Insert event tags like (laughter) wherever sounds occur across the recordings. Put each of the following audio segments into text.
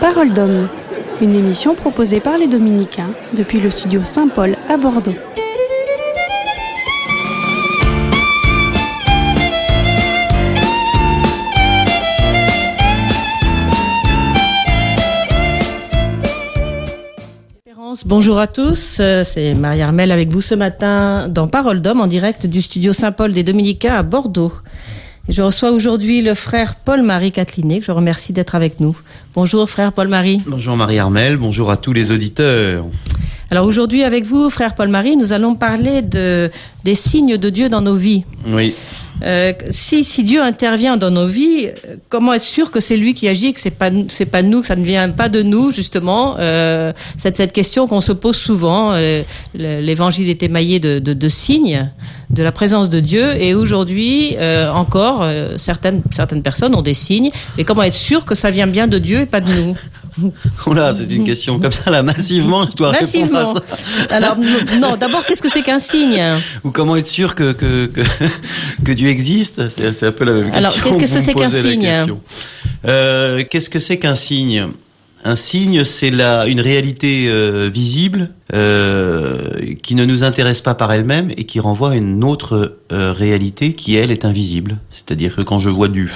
Parole d'homme, une émission proposée par les Dominicains depuis le studio Saint-Paul à Bordeaux. Bonjour à tous, euh, c'est Marie Armel avec vous ce matin dans Parole d'homme en direct du studio Saint-Paul des Dominicains à Bordeaux. Je reçois aujourd'hui le frère Paul-Marie Catelinet, que je remercie d'être avec nous. Bonjour frère Paul-Marie. Bonjour Marie Armel, bonjour à tous les auditeurs. Alors aujourd'hui avec vous, frère Paul-Marie, nous allons parler de, des signes de Dieu dans nos vies. Oui. Euh, si, si Dieu intervient dans nos vies, comment être sûr que c'est lui qui agit, que c'est pas c'est pas nous, que ça ne vient pas de nous justement euh, cette cette question qu'on se pose souvent. Euh, L'évangile est émaillé de, de, de, signes de la présence de Dieu, et aujourd'hui euh, encore certaines certaines personnes ont des signes. Mais comment être sûr que ça vient bien de Dieu et pas de nous? (laughs) Là, c'est une question comme ça, là, massivement, je dois massivement. répondre à ça. Alors, (laughs) non, d'abord, qu'est-ce que c'est qu'un signe? Ou comment être sûr que, que, que, (laughs) que Dieu existe? C'est un peu la même question. Alors, qu'est-ce que c'est qu'un signe? euh, Qu'est-ce que c'est qu'un signe? Un signe, c'est la une réalité euh, visible euh, qui ne nous intéresse pas par elle-même et qui renvoie à une autre euh, réalité qui elle est invisible. C'est-à-dire que quand je vois du,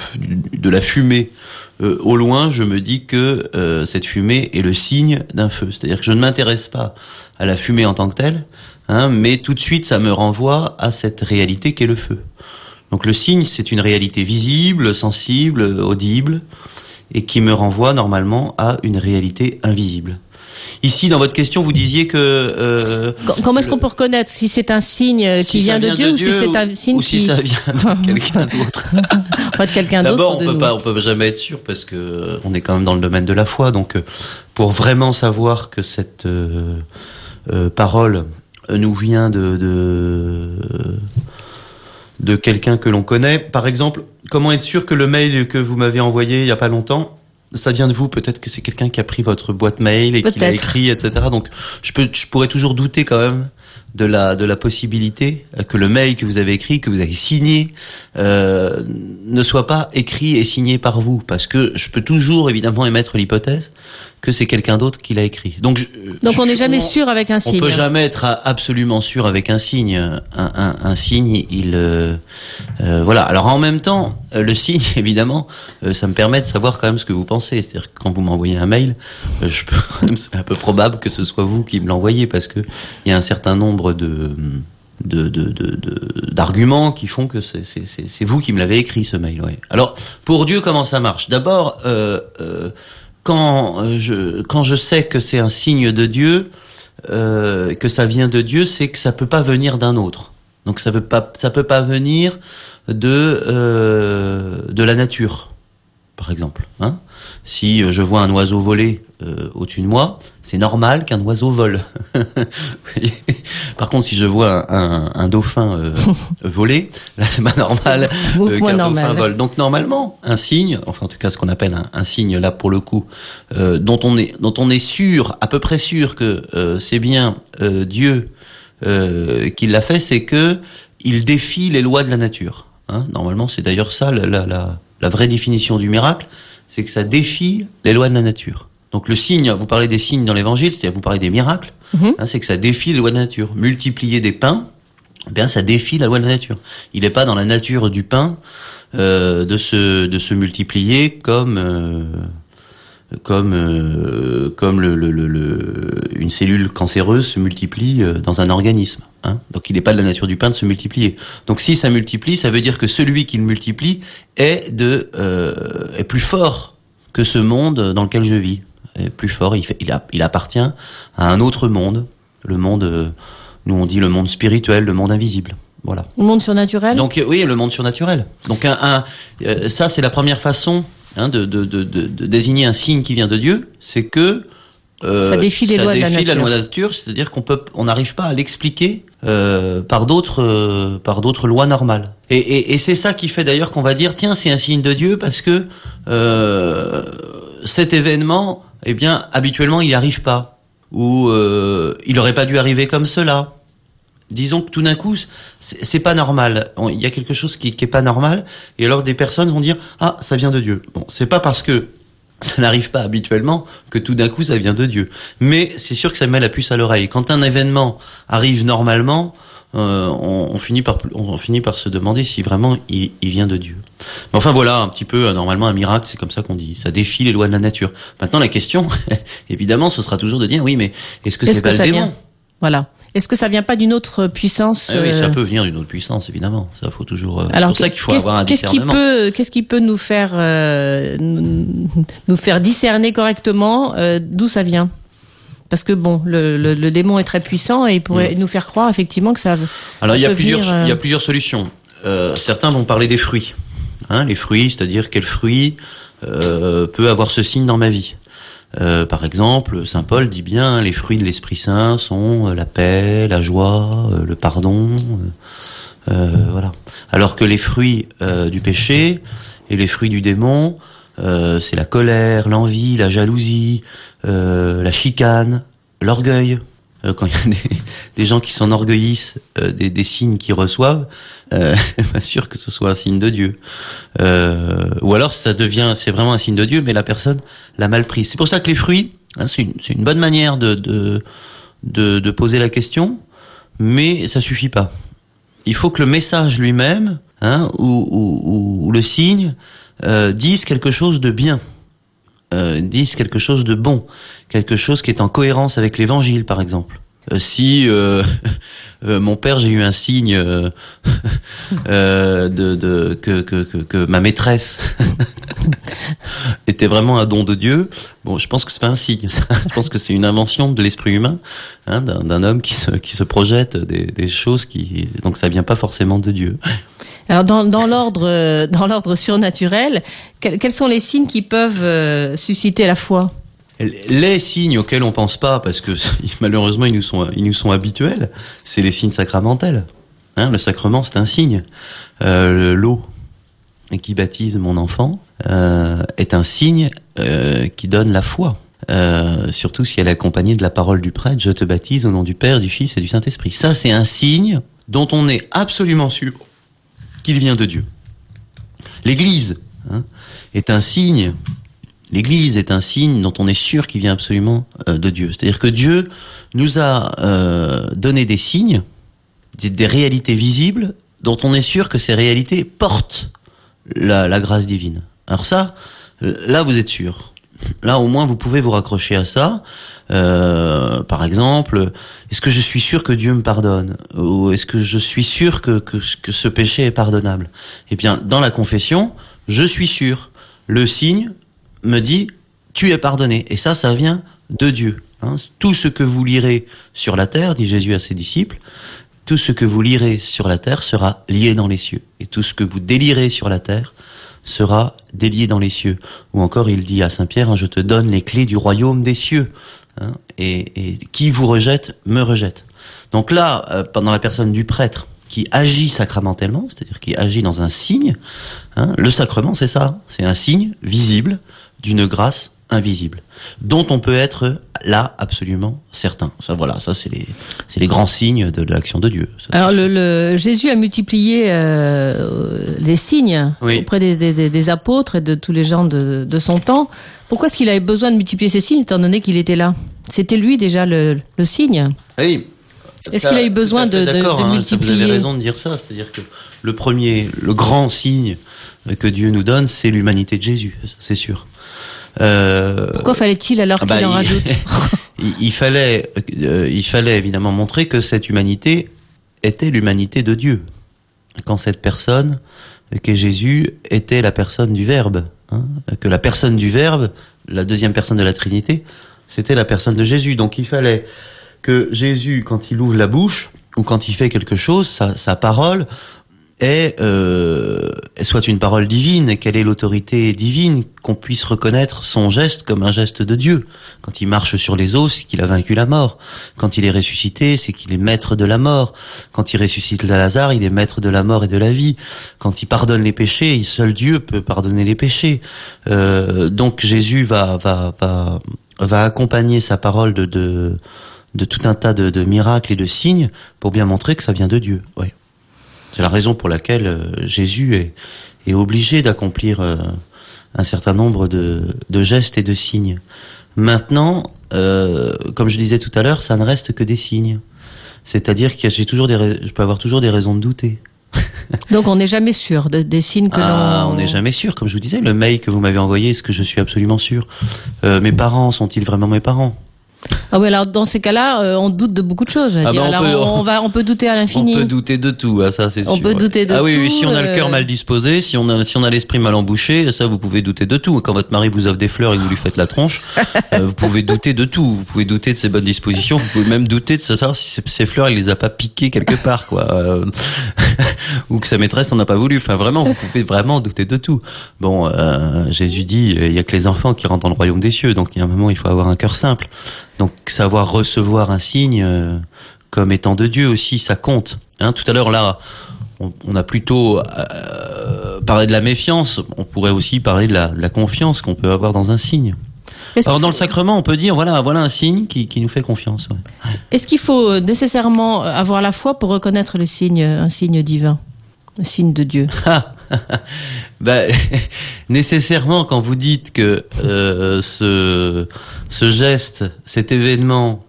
de la fumée euh, au loin, je me dis que euh, cette fumée est le signe d'un feu. C'est-à-dire que je ne m'intéresse pas à la fumée en tant que telle, hein, mais tout de suite ça me renvoie à cette réalité qu'est le feu. Donc le signe, c'est une réalité visible, sensible, audible et qui me renvoie normalement à une réalité invisible. Ici, dans votre question, vous disiez que... Euh, Comment est-ce qu'on peut reconnaître si c'est un signe qui vient, de Dieu, ou si c'est un signe ou si ça vient de (laughs) quelqu'un d'autre Pas de quelqu'un d'autre. D'abord, on peut pas, on peut jamais être sûr parce que on est quand même dans le domaine de la foi. Donc, euh, pour vraiment savoir que cette euh, euh, parole nous vient de, de de quelqu'un que l'on connaît. Par exemple, comment être sûr que le mail que vous m'avez envoyé il y a pas longtemps, ça vient de vous? Peut-être que c'est quelqu'un qui a pris votre boîte mail et qui l'a écrit, etc. Donc, je peux, je pourrais toujours douter quand même de la de la possibilité que le mail que vous avez écrit, que vous avez signé, euh, ne soit pas écrit et signé par vous, parce que je peux toujours évidemment émettre l'hypothèse que c'est quelqu'un d'autre qui l'a écrit. Donc, je, donc on n'est jamais sûr avec un signe. On peut jamais être absolument sûr avec un signe. Un, un, un signe, il euh, euh, voilà. Alors en même temps, le signe, (laughs) évidemment, euh, ça me permet de savoir quand même ce que vous pensez. C'est-à-dire que quand vous m'envoyez un mail, euh, je peux, (laughs) c'est un peu probable que ce soit vous qui me l'envoyez parce que il y a un certain nombre de de, d'arguments qui font que c'est, vous qui me l'avez écrit ce mail. Alors pour Dieu, comment ça marche? D'abord. Euh, euh, quand euh, je quand je sais que c'est un signe de Dieu, que ça vient de Dieu, c'est que ça peut pas venir d'un autre. Donc ça peut pas ça peut pas venir de de la nature, par exemple. Hein si je vois un oiseau voler euh, au-dessus de moi, c'est normal qu'un oiseau vole. (laughs) Par contre, si je vois un, un, dauphin euh, (laughs) voler, là c'est pas normal euh, qu'un dauphin vole. Donc normalement, un signe, enfin en tout cas ce qu'on appelle un, un, signe là pour le coup, euh, dont on est dont on est sûr, à peu près sûr que euh, c'est bien Dieu qui l'a fait, c'est que il défie les lois de la nature. Hein normalement, c'est d'ailleurs ça la, la, la vraie définition du miracle, c'est que ça défie les lois de la nature. Donc le signe, vous parlez des signes dans l'évangile, c'est-à-dire vous parlez des miracles, -hmm. hein, c'est que ça défie les lois de la nature. Multiplier des pains, eh bien ça défie la loi de la nature. Il n'est pas dans la nature du pain euh, de se de se multiplier comme euh, comme euh, comme le, le, le, une cellule cancéreuse se multiplie euh, dans un organisme. Hein. Donc il n'est pas de la nature du pain de se multiplier. Donc si ça multiplie, ça veut dire que celui qui le multiplie est de euh, est plus fort que ce monde dans lequel je vis. Est plus fort, il, fait, il, a, il appartient à un autre monde, le monde, nous on dit le monde spirituel, le monde invisible. Voilà. Le monde surnaturel? Donc oui, le monde surnaturel. Donc un, un euh, ça c'est la première façon hein, de, de, de, de, désigner un signe qui vient de Dieu, c'est que euh, ça défie les ça lois défie de la nature. La loi de la nature, c'est-à-dire qu'on peut, on n'arrive pas à l'expliquer euh, par d'autres, euh, par d'autres lois normales. Et, et, et c'est ça qui fait d'ailleurs qu'on va dire, tiens, c'est un signe de Dieu parce que euh, cet événement, eh bien, habituellement, il n'y arrive pas, ou euh, il n'aurait pas dû arriver comme cela disons que tout d'un coup, c'est pas normal. Il y a quelque chose qui, qui est pas normal, et alors des personnes vont dire ah ça vient de Dieu. Bon, c'est pas parce que (laughs) ça n'arrive pas habituellement que tout d'un coup ça vient de Dieu. Mais c'est sûr que ça met la puce à l'oreille. Quand un événement arrive normalement, euh, on, finit par on finit par se demander si vraiment il, vient de Dieu. Mais enfin voilà un petit peu normalement un miracle, c'est comme ça qu'on dit. Ça défie les lois de la nature. Maintenant la question, (laughs) évidemment, ce sera toujours de dire oui, mais est-ce que c'est pas le démon? Voilà. Est-ce que ça vient pas d'une autre puissance ah Oui, ça euh, peut venir d'une autre puissance, évidemment. Ça faut toujours. Euh, c'est pour ça qu'il faut avoir un. Qu'est-ce qui peut, qu'est-ce qui peut nous faire euh, nous faire discerner correctement d'où ça vient? Parce que bon, le, le, le, démon est très puissant et il pourrait mm. nous faire croire effectivement que ça. Alors il y a plusieurs, il y a plusieurs solutions. certains vont parler des fruits. Hein, les fruits, c'est-à-dire quel fruit peut avoir ce signe dans ma vie. Euh, par exemple, Saint Paul dit bien les fruits de l'Esprit Saint sont euh, la paix, la joie, euh, le pardon, voilà. Alors que les fruits du péché et les fruits du démon, c'est la colère, l'envie, la jalousie, la chicane, l'orgueil. Euh, quand il y a des, des gens qui s'enorgueillissent euh, des, des, signes qu'ils reçoivent, euh, (laughs) pas sûr que ce soit un signe de Dieu. Euh, ou alors ça devient, c'est vraiment un signe de Dieu, mais la personne l'a mal pris. C'est pour ça que les fruits, hein, c'est une, une, bonne manière de, de, de, de, poser la question, mais ça suffit pas. Il faut que le message lui-même, hein, ou, ou, ou, le signe, euh, dise quelque chose de bien euh, disent quelque chose de bon, quelque chose qui est en cohérence avec l'évangile, par exemple. Euh, si euh, (laughs) euh, mon père, j'ai eu un signe euh, (laughs) de, de que, que, que, ma maîtresse (laughs) était vraiment un don de Dieu, bon, je pense que c'est pas un signe. je pense que c'est une invention de l'esprit humain, hein, d'un homme qui se, qui se projette des, des choses qui, donc ça vient pas forcément de Dieu. Alors dans, dans l'ordre dans l'ordre surnaturel, quels, sont les signes qui peuvent susciter la foi? Les signes auxquels on pense pas, parce que (laughs) malheureusement ils nous sont, ils nous sont habituels, c'est les signes sacramentels. Hein, le sacrement, c'est un signe. Euh, L'eau qui baptise mon enfant euh, est un signe euh, qui donne la foi. Euh, surtout si elle est accompagnée de la parole du prêtre, je te baptise au nom du Père, du Fils et du Saint-Esprit. Ça, c'est un signe dont on est absolument sûr qu'il vient de Dieu. L'Église hein, est un signe L'Église est un signe dont on est sûr qu'il vient absolument euh, de Dieu. C'est-à-dire que Dieu nous a euh, donné des signes, des, réalités visibles, dont on est sûr que ces réalités portent la, grâce divine. Alors ça, là vous êtes sûr. Là au moins vous pouvez vous raccrocher à ça. Euh, par exemple, est-ce que je suis sûr que Dieu me pardonne Ou est-ce que je suis sûr que, que, ce péché est pardonnable Eh bien, dans la confession, je suis sûr. Le signe, me dit tu es pardonné. Et ça, ça vient de Dieu. Hein. Tout ce que vous lirez sur la terre, dit Jésus à ses disciples, tout ce que vous lirez sur la terre sera lié dans les cieux. Et tout ce que vous délirez sur la terre sera délié dans les cieux. Ou encore, il dit à Saint Pierre, hein, je te donne les clés du royaume des cieux. Hein. et, qui vous rejette, me rejette. Donc là, euh, pendant la personne du prêtre, qui agit sacramentellement, c'est-à-dire qui agit dans un signe, hein, le sacrement, c'est ça, c'est un signe visible d'une grâce invisible, dont on peut être là absolument certain. Ça, voilà, ça c'est les, c'est les grands signes de, l'action de Dieu. Alors le, Jésus a multiplié euh, les signes auprès des, des, apôtres et de tous les gens de, de son temps. Pourquoi est-ce qu'il avait besoin de multiplier ces signes étant donné qu'il était là? C'était lui déjà le, le signe? Oui. Est-ce qu'il a eu besoin de, de, de hein, multiplier Vous avez raison de dire ça, c'est-à-dire que le premier, le grand signe que Dieu nous donne, c'est l'humanité de Jésus, c'est sûr. Euh, Pourquoi fallait-il alors ah qu'il bah, en rajoute (laughs) il, fallait, euh, il fallait évidemment montrer que cette humanité était l'humanité de Dieu. Quand cette personne, qu'est Jésus, était la personne du Verbe, hein, que la personne du Verbe, la deuxième personne de la Trinité, c'était la personne de Jésus. Donc il fallait que Jésus, quand il ouvre la bouche ou quand il fait quelque chose, sa, sa parole est euh, soit une parole divine quelle est l'autorité divine qu'on puisse reconnaître son geste comme un geste de Dieu. Quand il marche sur les eaux, c'est qu'il a vaincu la mort. Quand il est ressuscité, c'est qu'il est maître de la mort. Quand il ressuscite Lazare, il est maître de la mort et de la vie. Quand il pardonne les péchés, seul Dieu peut pardonner les péchés. Euh, donc Jésus va va va va accompagner sa parole de de, de tout un tas de, de miracles et de signes pour bien montrer que ça vient de Dieu. C'est la raison pour laquelle euh, Jésus est, est obligé d'accomplir euh, un certain nombre de, de gestes et de signes. Maintenant, euh, comme je disais tout à l'heure, ça ne reste que des signes. C'est-à-dire que j'ai toujours des, je peux avoir toujours des raisons de douter. (laughs) Donc on n'est jamais sûr des signes que ah, on n'est jamais sûr. Comme je vous disais, le mail que vous m'avez envoyé, est-ce que je suis absolument sûr? Euh, Mes parents sont-ils vraiment mes parents? Ah oui, alors dans ces cas-là, euh, on doute de beaucoup de choses. Ah bah, on, alors peut, on, va, on peut douter à (laughs) l'infini. On peut douter de tout, ah, ça c'est sûr. On peut douter de tout. Ah oui, oui, si on a le cœur euh, mal disposé, si on a, si on a l'esprit mal embouché, ça vous pouvez douter de tout. Quand votre mari vous offre des fleurs et que vous lui faites la tronche, (laughs) euh, vous pouvez douter de tout. Vous pouvez douter de ses bonnes dispositions. Vous pouvez même douter de savoir si ces fleurs il les a pas piquées quelque part, quoi, (laughs) ou que sa maîtresse n'en a pas voulu. Enfin, vraiment, vous pouvez vraiment douter de tout. Bon, Jésus dit, il y a que les enfants qui rentrent dans le royaume des cieux. Donc, il y a un moment, il faut avoir un cœur simple. Donc savoir recevoir un signe euh, comme étant de Dieu aussi, ça compte. Hein, tout à l'heure là, on, a plutôt euh, parlé de la méfiance. On pourrait aussi parler de la, de la confiance qu'on peut avoir dans un signe. Alors dans le sacrement, on peut dire voilà, voilà un signe qui, qui nous fait confiance. Ouais. Est-ce qu'il faut nécessairement avoir la foi pour reconnaître le signe, un signe divin, un signe de Dieu? (laughs) (laughs) Ben, (laughs) nécessairement, quand vous dites que euh, ce, ce geste, cet événement,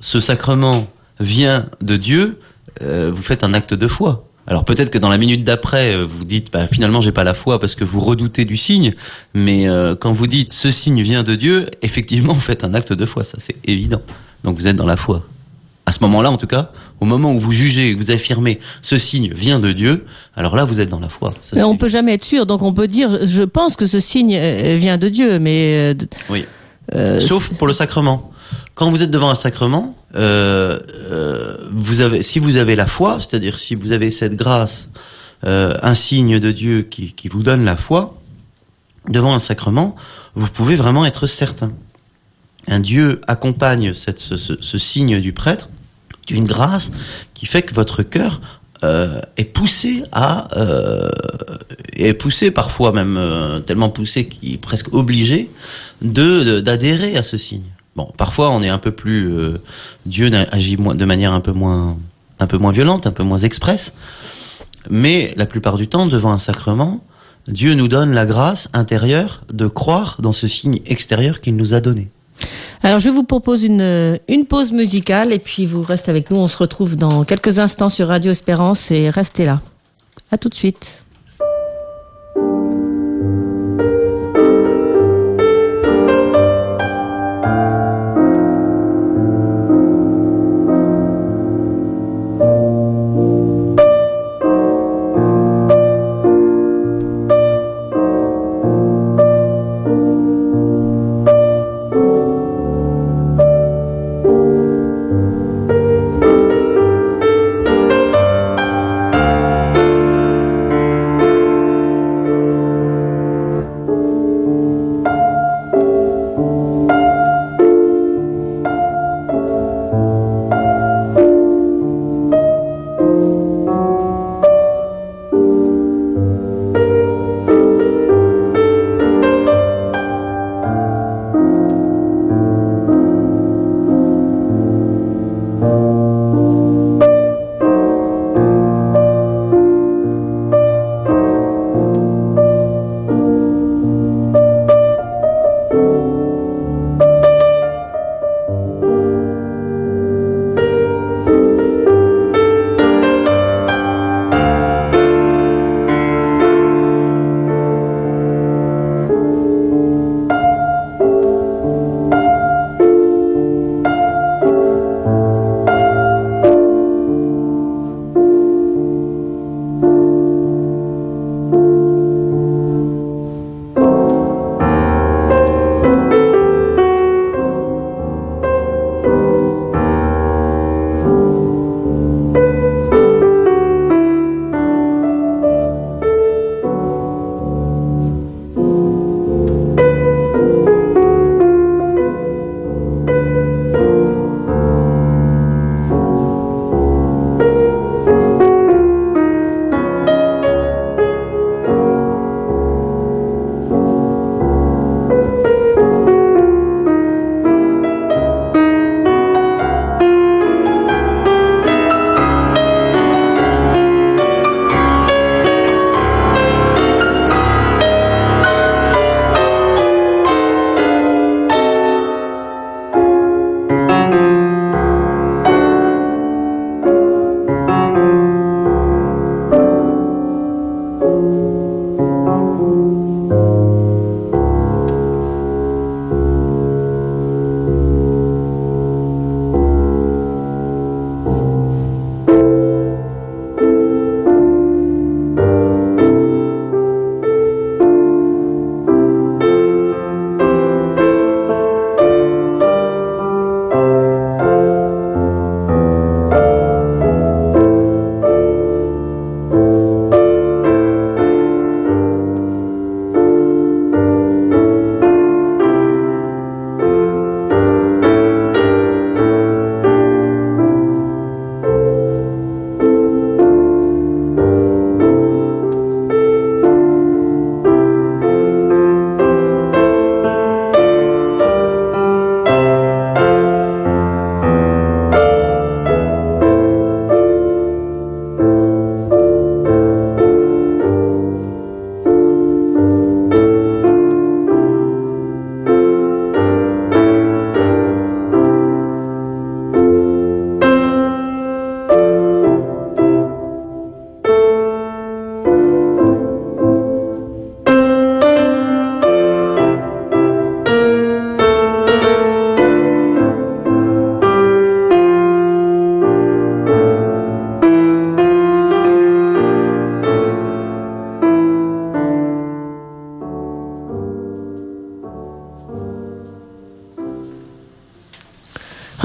ce sacrement vient de Dieu, euh, vous faites un acte de foi. Alors peut-être que dans la minute d'après, euh, vous dites bah, finalement j'ai pas la foi parce que vous redoutez du signe, mais quand vous dites ce signe vient de Dieu, (laughs) effectivement vous faites un acte de foi, ça c'est évident. Donc vous êtes dans la foi à ce moment-là, en tout cas, au moment où vous jugez, vous affirmez ce signe vient de Dieu, alors là, vous êtes dans la foi. mais on peut jamais être sûr, donc on peut dire, je pense que ce signe euh, vient de Dieu, mais euh, oui. Euh, Sauf pour le sacrement. Quand vous êtes devant un sacrement, euh, vous avez, si vous avez la foi, c'est-à-dire si vous avez cette grâce, un signe de Dieu qui, vous donne la foi, devant un sacrement, vous pouvez vraiment être certain. Un Dieu accompagne ce, signe du prêtre une grâce qui fait que votre cœur euh, est poussé à euh, est poussé parfois même euh, tellement poussé qu'il est presque obligé de d'adhérer à ce signe. Parfois on est un peu plus euh, Dieu agit de manière un peu moins un peu moins violente, un peu moins expresse, mais la plupart du temps devant un sacrement, Dieu nous donne la grâce intérieure de croire dans ce signe extérieur qu'il nous a donné. Alors je vous propose une, une pause musicale et puis vous restez avec nous. On se retrouve dans quelques instants sur Radio Espérance et restez là. À tout de suite.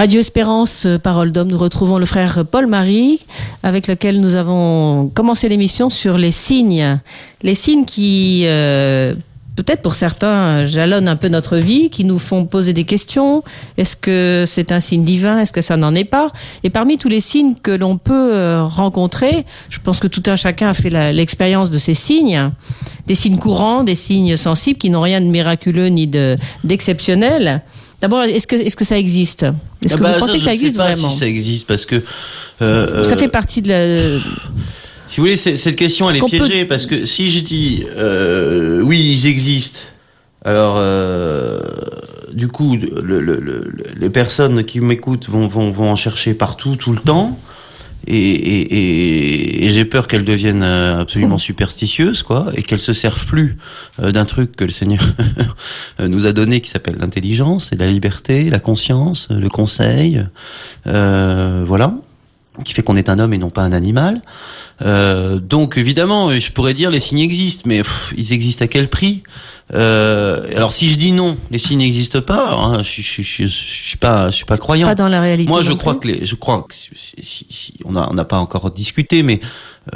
Radio Espérance, euh, Parole d'homme, nous retrouvons le frère Paul-Marie, avec lequel nous avons commencé l'émission sur les signes. Les signes qui, euh, peut-être pour certains, jalonnent un peu notre vie, qui nous font poser des questions. Est-ce que c'est un signe divin? Est-ce que ça n'en est pas? Et parmi tous les signes que l'on peut euh, rencontrer, je pense que tout un chacun a fait l'expérience de ces signes, des signes courants, des signes sensibles qui n'ont rien de miraculeux ni d'exceptionnel. D'abord, est-ce que, est-ce que ça existe? Est-ce ah que bah, vous pensez que ça existe pas vraiment? si ça existe parce que euh, ça fait partie de la. Si vous voulez, cette question elle est piégée parce que si je dis euh, oui, ils existent, alors euh, du coup, le, le, les personnes qui m'écoutent vont, vont, vont en chercher partout, tout le temps et, et, et, j'ai peur qu'elles deviennent euh, absolument superstitieuses, quoi, et qu'elles se servent plus euh, d'un truc que le Seigneur (laughs) nous a donné, qui s'appelle l'intelligence et la liberté, la conscience, le conseil, euh, voilà, qui fait qu'on est un homme et non pas un animal. Euh, donc évidemment, je pourrais dire les signes existent, mais ils existent à quel prix? Euh, alors si je dis non, les signes n'existent pas. Hein, je, je, je, je, suis pas, je suis pas croyant. Pas dans la réalité. Moi, je crois que les, je crois que si, si, on a, on n'a pas encore discuté, mais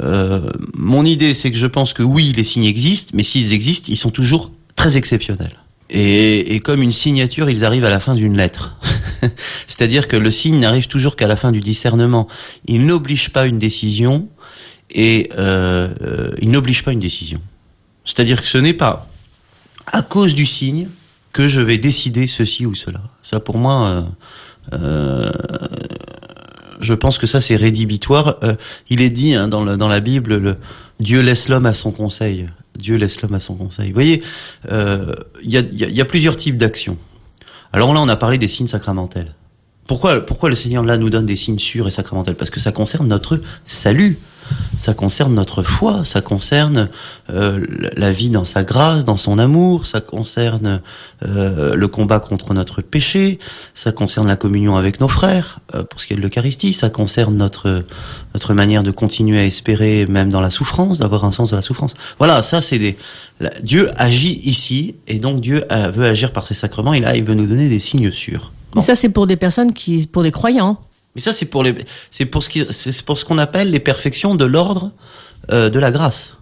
euh, mon idée, c'est que je pense que oui, les signes existent, mais s'ils existent, ils sont toujours très exceptionnels. Et, et, comme une signature, ils arrivent à la fin d'une lettre. (laughs) C'est-à-dire que le signe n'arrive toujours qu'à la fin du discernement. Il n'oblige pas une décision et euh, euh, il n'oblige pas une décision. C'est-à-dire que ce n'est pas à cause du signe que je vais décider ceci ou cela. Ça, pour moi, euh, euh, je pense que ça, c'est rédhibitoire. Euh, il est dit hein, dans, la, Bible, le, Dieu laisse l'homme à son conseil. Dieu laisse l'homme à son conseil. Vous voyez, il y, a, y, a, plusieurs types d'actions. Alors là, on a parlé des signes sacramentels. Pourquoi, pourquoi le Seigneur là nous donne des signes sûrs et sacramentels? Parce que ça concerne notre salut ça concerne notre foi, ça concerne euh, la vie dans sa grâce, dans son amour, ça concerne euh, le combat contre notre péché, ça concerne la communion avec nos frères, euh, pour ce qui est de l'Eucharistie, ça concerne notre notre manière de continuer à espérer même dans la souffrance, d'avoir un sens de la souffrance. Voilà, ça c'est des Dieu agit ici et donc Dieu veut agir par ses sacrements et là il veut nous donner des signes sûrs. Mais ça c'est pour des personnes qui pour des croyants. Mais ça, c'est pour les, c'est pour ce qui, c'est pour ce qu'on appelle les perfections de l'ordre euh, de la grâce.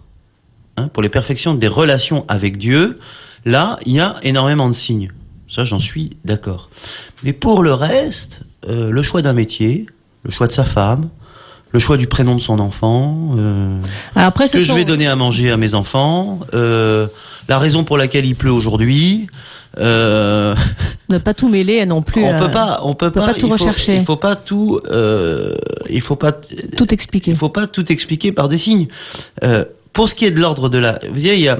Hein, pour les perfections des relations avec Dieu, là, il y a énormément de signes. Ça, j'en suis d'accord. Mais pour le reste, euh, le choix d'un métier, le choix de sa femme, le choix du prénom de son enfant, euh, Après, ce que je vais donner à manger à mes enfants, euh, la raison pour laquelle il pleut aujourd'hui, euh... Ne pas tout mêler non plus. On peut pas, on peut, pas, tout rechercher. Il faut pas tout, euh, il faut pas tout expliquer. Il faut pas tout expliquer par des signes. Euh, pour ce qui est de l'ordre de la, vous voyez, il y a,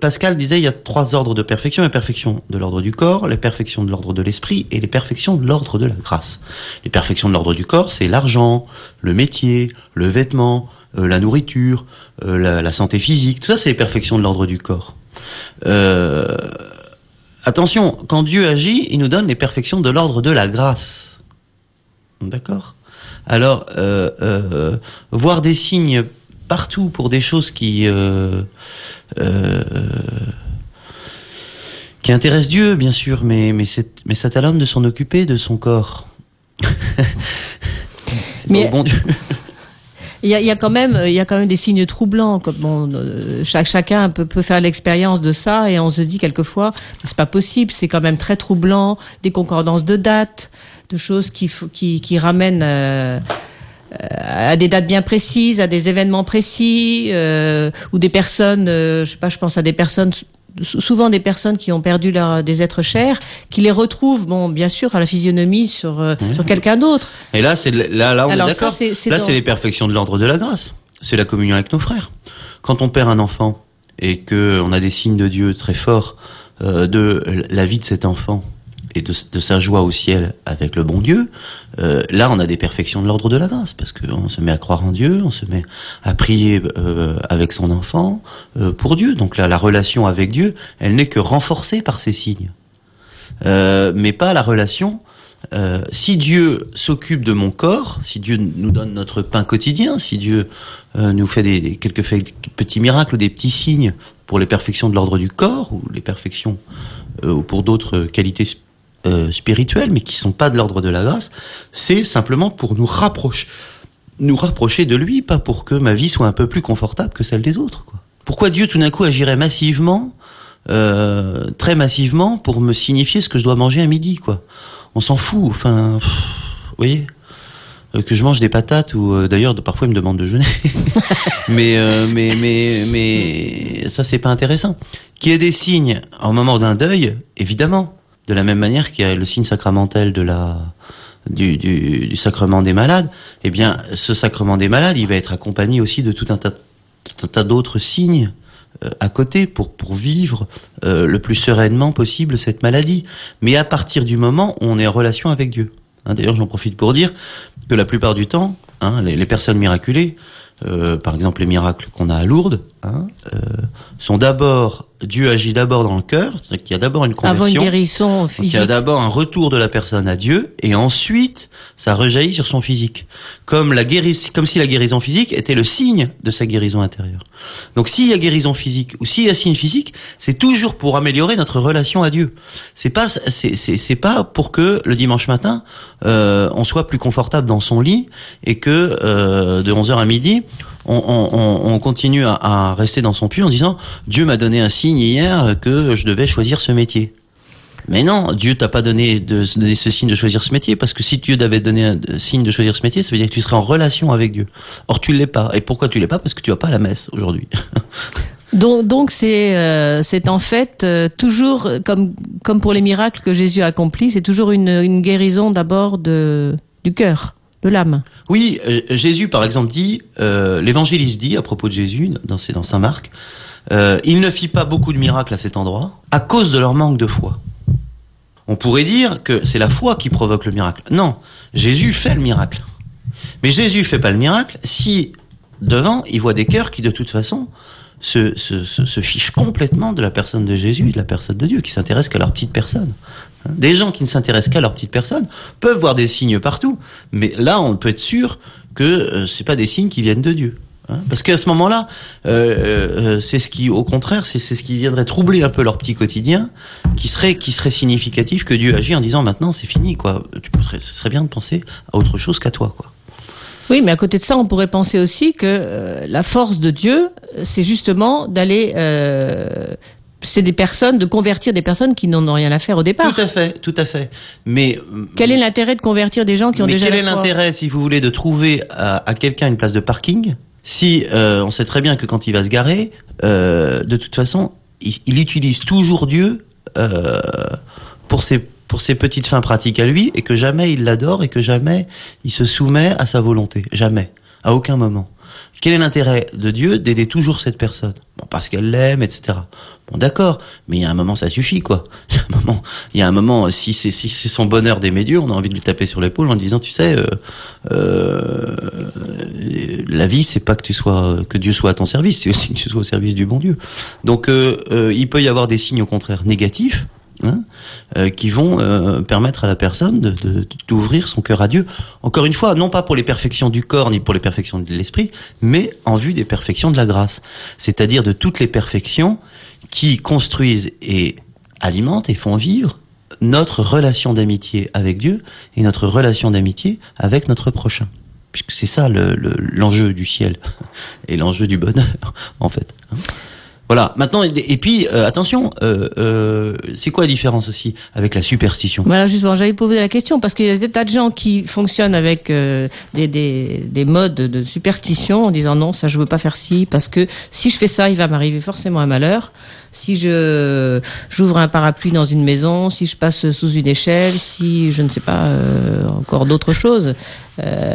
Pascal disait, il y a trois ordres de perfection la perfection de l'ordre du corps, les perfections de l'ordre de l'esprit et les perfections de l'ordre de la grâce. Les perfections de l'ordre du corps, c'est l'argent, le métier, le vêtement, euh, la nourriture, euh, la, la, santé physique. Tout ça, c'est les perfections de l'ordre du corps. Euh, Attention, quand Dieu agit, il nous donne les perfections de l'ordre de la grâce. D'accord? Alors, euh, euh, voir des signes partout pour des choses qui euh, euh qui intéressent Dieu, bien sûr, mais mais c'est mais c'est à l'homme de s'en occuper de son corps. (laughs) mais bon Dieu. Il y, a, y a, quand même, il y a quand même des signes troublants. Comme bon, euh, chaque, chacun peut, peut faire l'expérience de ça, et on se dit quelquefois, c'est pas possible. C'est quand même très troublant. Des concordances de dates, de choses qui, qui, qui ramènent. Euh, à des dates bien précises, à des événements précis, euh, ou des personnes, euh, je sais pas, je pense à des personnes souvent des personnes qui ont perdu leur, des êtres chers, qui les retrouvent, bon, bien sûr, à la physionomie sur, euh, sur quelqu'un d'autre. Et là, c'est là, là, on est d'accord. Là, c'est les perfections de l'ordre de la grâce. C'est la communion avec nos frères. Quand on perd un enfant et que on a des signes de Dieu très forts euh, de la vie de cet enfant et de, de, sa joie au ciel avec le bon Dieu, euh, là on a des perfections de l'ordre de la grâce parce qu'on se met à croire en Dieu, on se met à prier euh, avec son enfant euh, pour Dieu. Donc là la relation avec Dieu, elle n'est que renforcée par ces signes, euh, mais pas la relation. Euh, si Dieu s'occupe de mon corps, si Dieu nous donne notre pain quotidien, si Dieu nous fait des, des quelques petits miracles, des petits signes pour les perfections de l'ordre du corps ou les perfections ou pour d'autres qualités euh, spirituels, mais qui sont pas de l'ordre de la grâce, c'est simplement pour nous rapprocher, nous rapprocher de lui, pas pour que ma vie soit un peu plus confortable que celle des autres. Quoi. Pourquoi Dieu tout d'un coup agirait massivement, euh, très massivement, pour me signifier ce que je dois manger à midi, quoi? On s'en fout. Enfin, vous voyez? Euh, que je mange des patates ou euh, d'ailleurs parfois il me demande de jeûner (laughs) mais euh, mais mais mais ça c'est pas intéressant qu'il y ait des signes au moment d'un deuil évidemment de la même manière qu'il y a le signe sacramentel de la du, du, du, sacrement des malades eh bien ce sacrement des malades il va être accompagné aussi de tout un tas, tas d'autres signes à côté pour pour vivre le plus sereinement possible cette maladie. Mais à partir du moment où on est en relation avec Dieu. Hein, d'ailleurs, j'en profite pour dire que la plupart du temps, hein, les, les, personnes miraculées, euh, par exemple les miracles qu'on a à Lourdes, hein, euh, sont d'abord Dieu agit d'abord dans le cœur, c'est-à-dire qu'il y a d'abord une conversion. Avant une guérison physique. il y a d'abord un retour de la personne à Dieu, et ensuite ça rejaillit sur son physique, comme la guérison, comme si la guérison physique était le signe de sa guérison intérieure. Donc s'il y a guérison physique ou s'il y a signe physique, c'est toujours pour améliorer notre relation à Dieu. C'est pas c'est c'est pas pour que le dimanche matin euh, on soit plus confortable dans son lit et que euh, de 11h à midi on, on, on, continue à, à, rester dans son puits en disant Dieu m'a donné un signe hier que je devais choisir ce métier. Mais non, Dieu t'a pas donné de ce signe de choisir ce métier parce que si Dieu t'avait donné un signe de choisir ce métier, ça veut dire que tu serais en relation avec Dieu. Or tu l'es pas. Et pourquoi tu l'es pas? Parce que tu vas pas à la messe aujourd'hui. (laughs) Donc, donc c'est euh, c'est en fait euh, toujours comme comme pour les miracles que Jésus a accomplis, c'est toujours une, une guérison d'abord de du cœur Oui, euh, Jésus par exemple dit, euh, l'évangéliste dit à propos de Jésus, dans, Saint Marc, euh, il ne fit pas beaucoup de miracles à cet endroit à cause de leur manque de foi. On pourrait dire que c'est la foi qui provoque le miracle. Non, Jésus fait le miracle. Mais Jésus fait pas le miracle si devant il voit des cœurs qui de toute façon se, fichent complètement de la personne de Jésus, de la personne de Dieu, qui s'intéressent qu'à leur petite personne. Des gens qui ne s'intéressent qu'à leur petite personne peuvent voir des signes partout, mais là on peut être sûr que euh, c'est pas des signes qui viennent de Dieu. Hein Parce qu'à ce moment-là, euh, euh, c'est ce qui, au contraire, c'est ce qui viendrait troubler un peu leur petit quotidien, qui serait, qui serait significatif que Dieu agit en disant maintenant c'est fini, quoi. Tu ce serait bien de penser à autre chose qu'à toi, quoi. Oui, mais à côté de ça, on pourrait penser aussi que euh, la force de Dieu, c'est justement d'aller euh, c'est des personnes, de convertir des personnes qui n'en ont rien à faire au départ. Tout à fait, tout à fait. Mais quel est l'intérêt de convertir des gens qui ont déjà quel est l'intérêt, si vous voulez, de trouver à, à quelqu'un une place de parking Si euh, on sait très bien que quand il va se garer, euh, de toute façon, il, il utilise toujours Dieu euh, pour ses pour ses petites fins pratiques à lui, et que jamais il l'adore et que jamais il se soumet à sa volonté, jamais, à aucun moment. Quel est l'intérêt de Dieu d'aider toujours cette personne? Bon, parce qu'elle l'aime, etc. Bon, d'accord, mais il y a un moment, ça suffit, quoi. (laughs) Il y a un moment, si c'est si c'est son bonheur d'aimer Dieu, on a envie de lui taper sur l'épaule en disant, tu sais, euh, euh, la vie, c'est pas que tu sois que Dieu soit à ton service, c'est aussi que tu sois au service du bon Dieu. Donc, euh, euh, il peut y avoir des signes au contraire négatifs. Hein, euh, qui vont euh, permettre à la personne d'ouvrir son cœur à Dieu. Encore une fois, non pas pour les perfections du corps ni pour les perfections de l'esprit, mais en vue des perfections de la grâce, c'est-à-dire de toutes les perfections qui construisent et alimentent et font vivre notre relation d'amitié avec Dieu et notre relation d'amitié avec notre prochain. Puisque c'est ça le, le, l'enjeu du ciel (laughs) et l'enjeu du bonheur, (laughs) en fait. Voilà. Maintenant, et puis euh, attention, euh, euh, c'est quoi la différence aussi avec la superstition? Voilà, justement, j'allais poser la question parce qu'il y a des tas de gens qui fonctionnent avec euh, des, des, des modes de superstition en disant non, ça je veux pas faire ci parce que si je fais ça, il va m'arriver forcément un malheur. Si je j'ouvre un parapluie dans une maison, si je passe sous une échelle, si je ne sais pas euh, encore d'autres choses. Euh...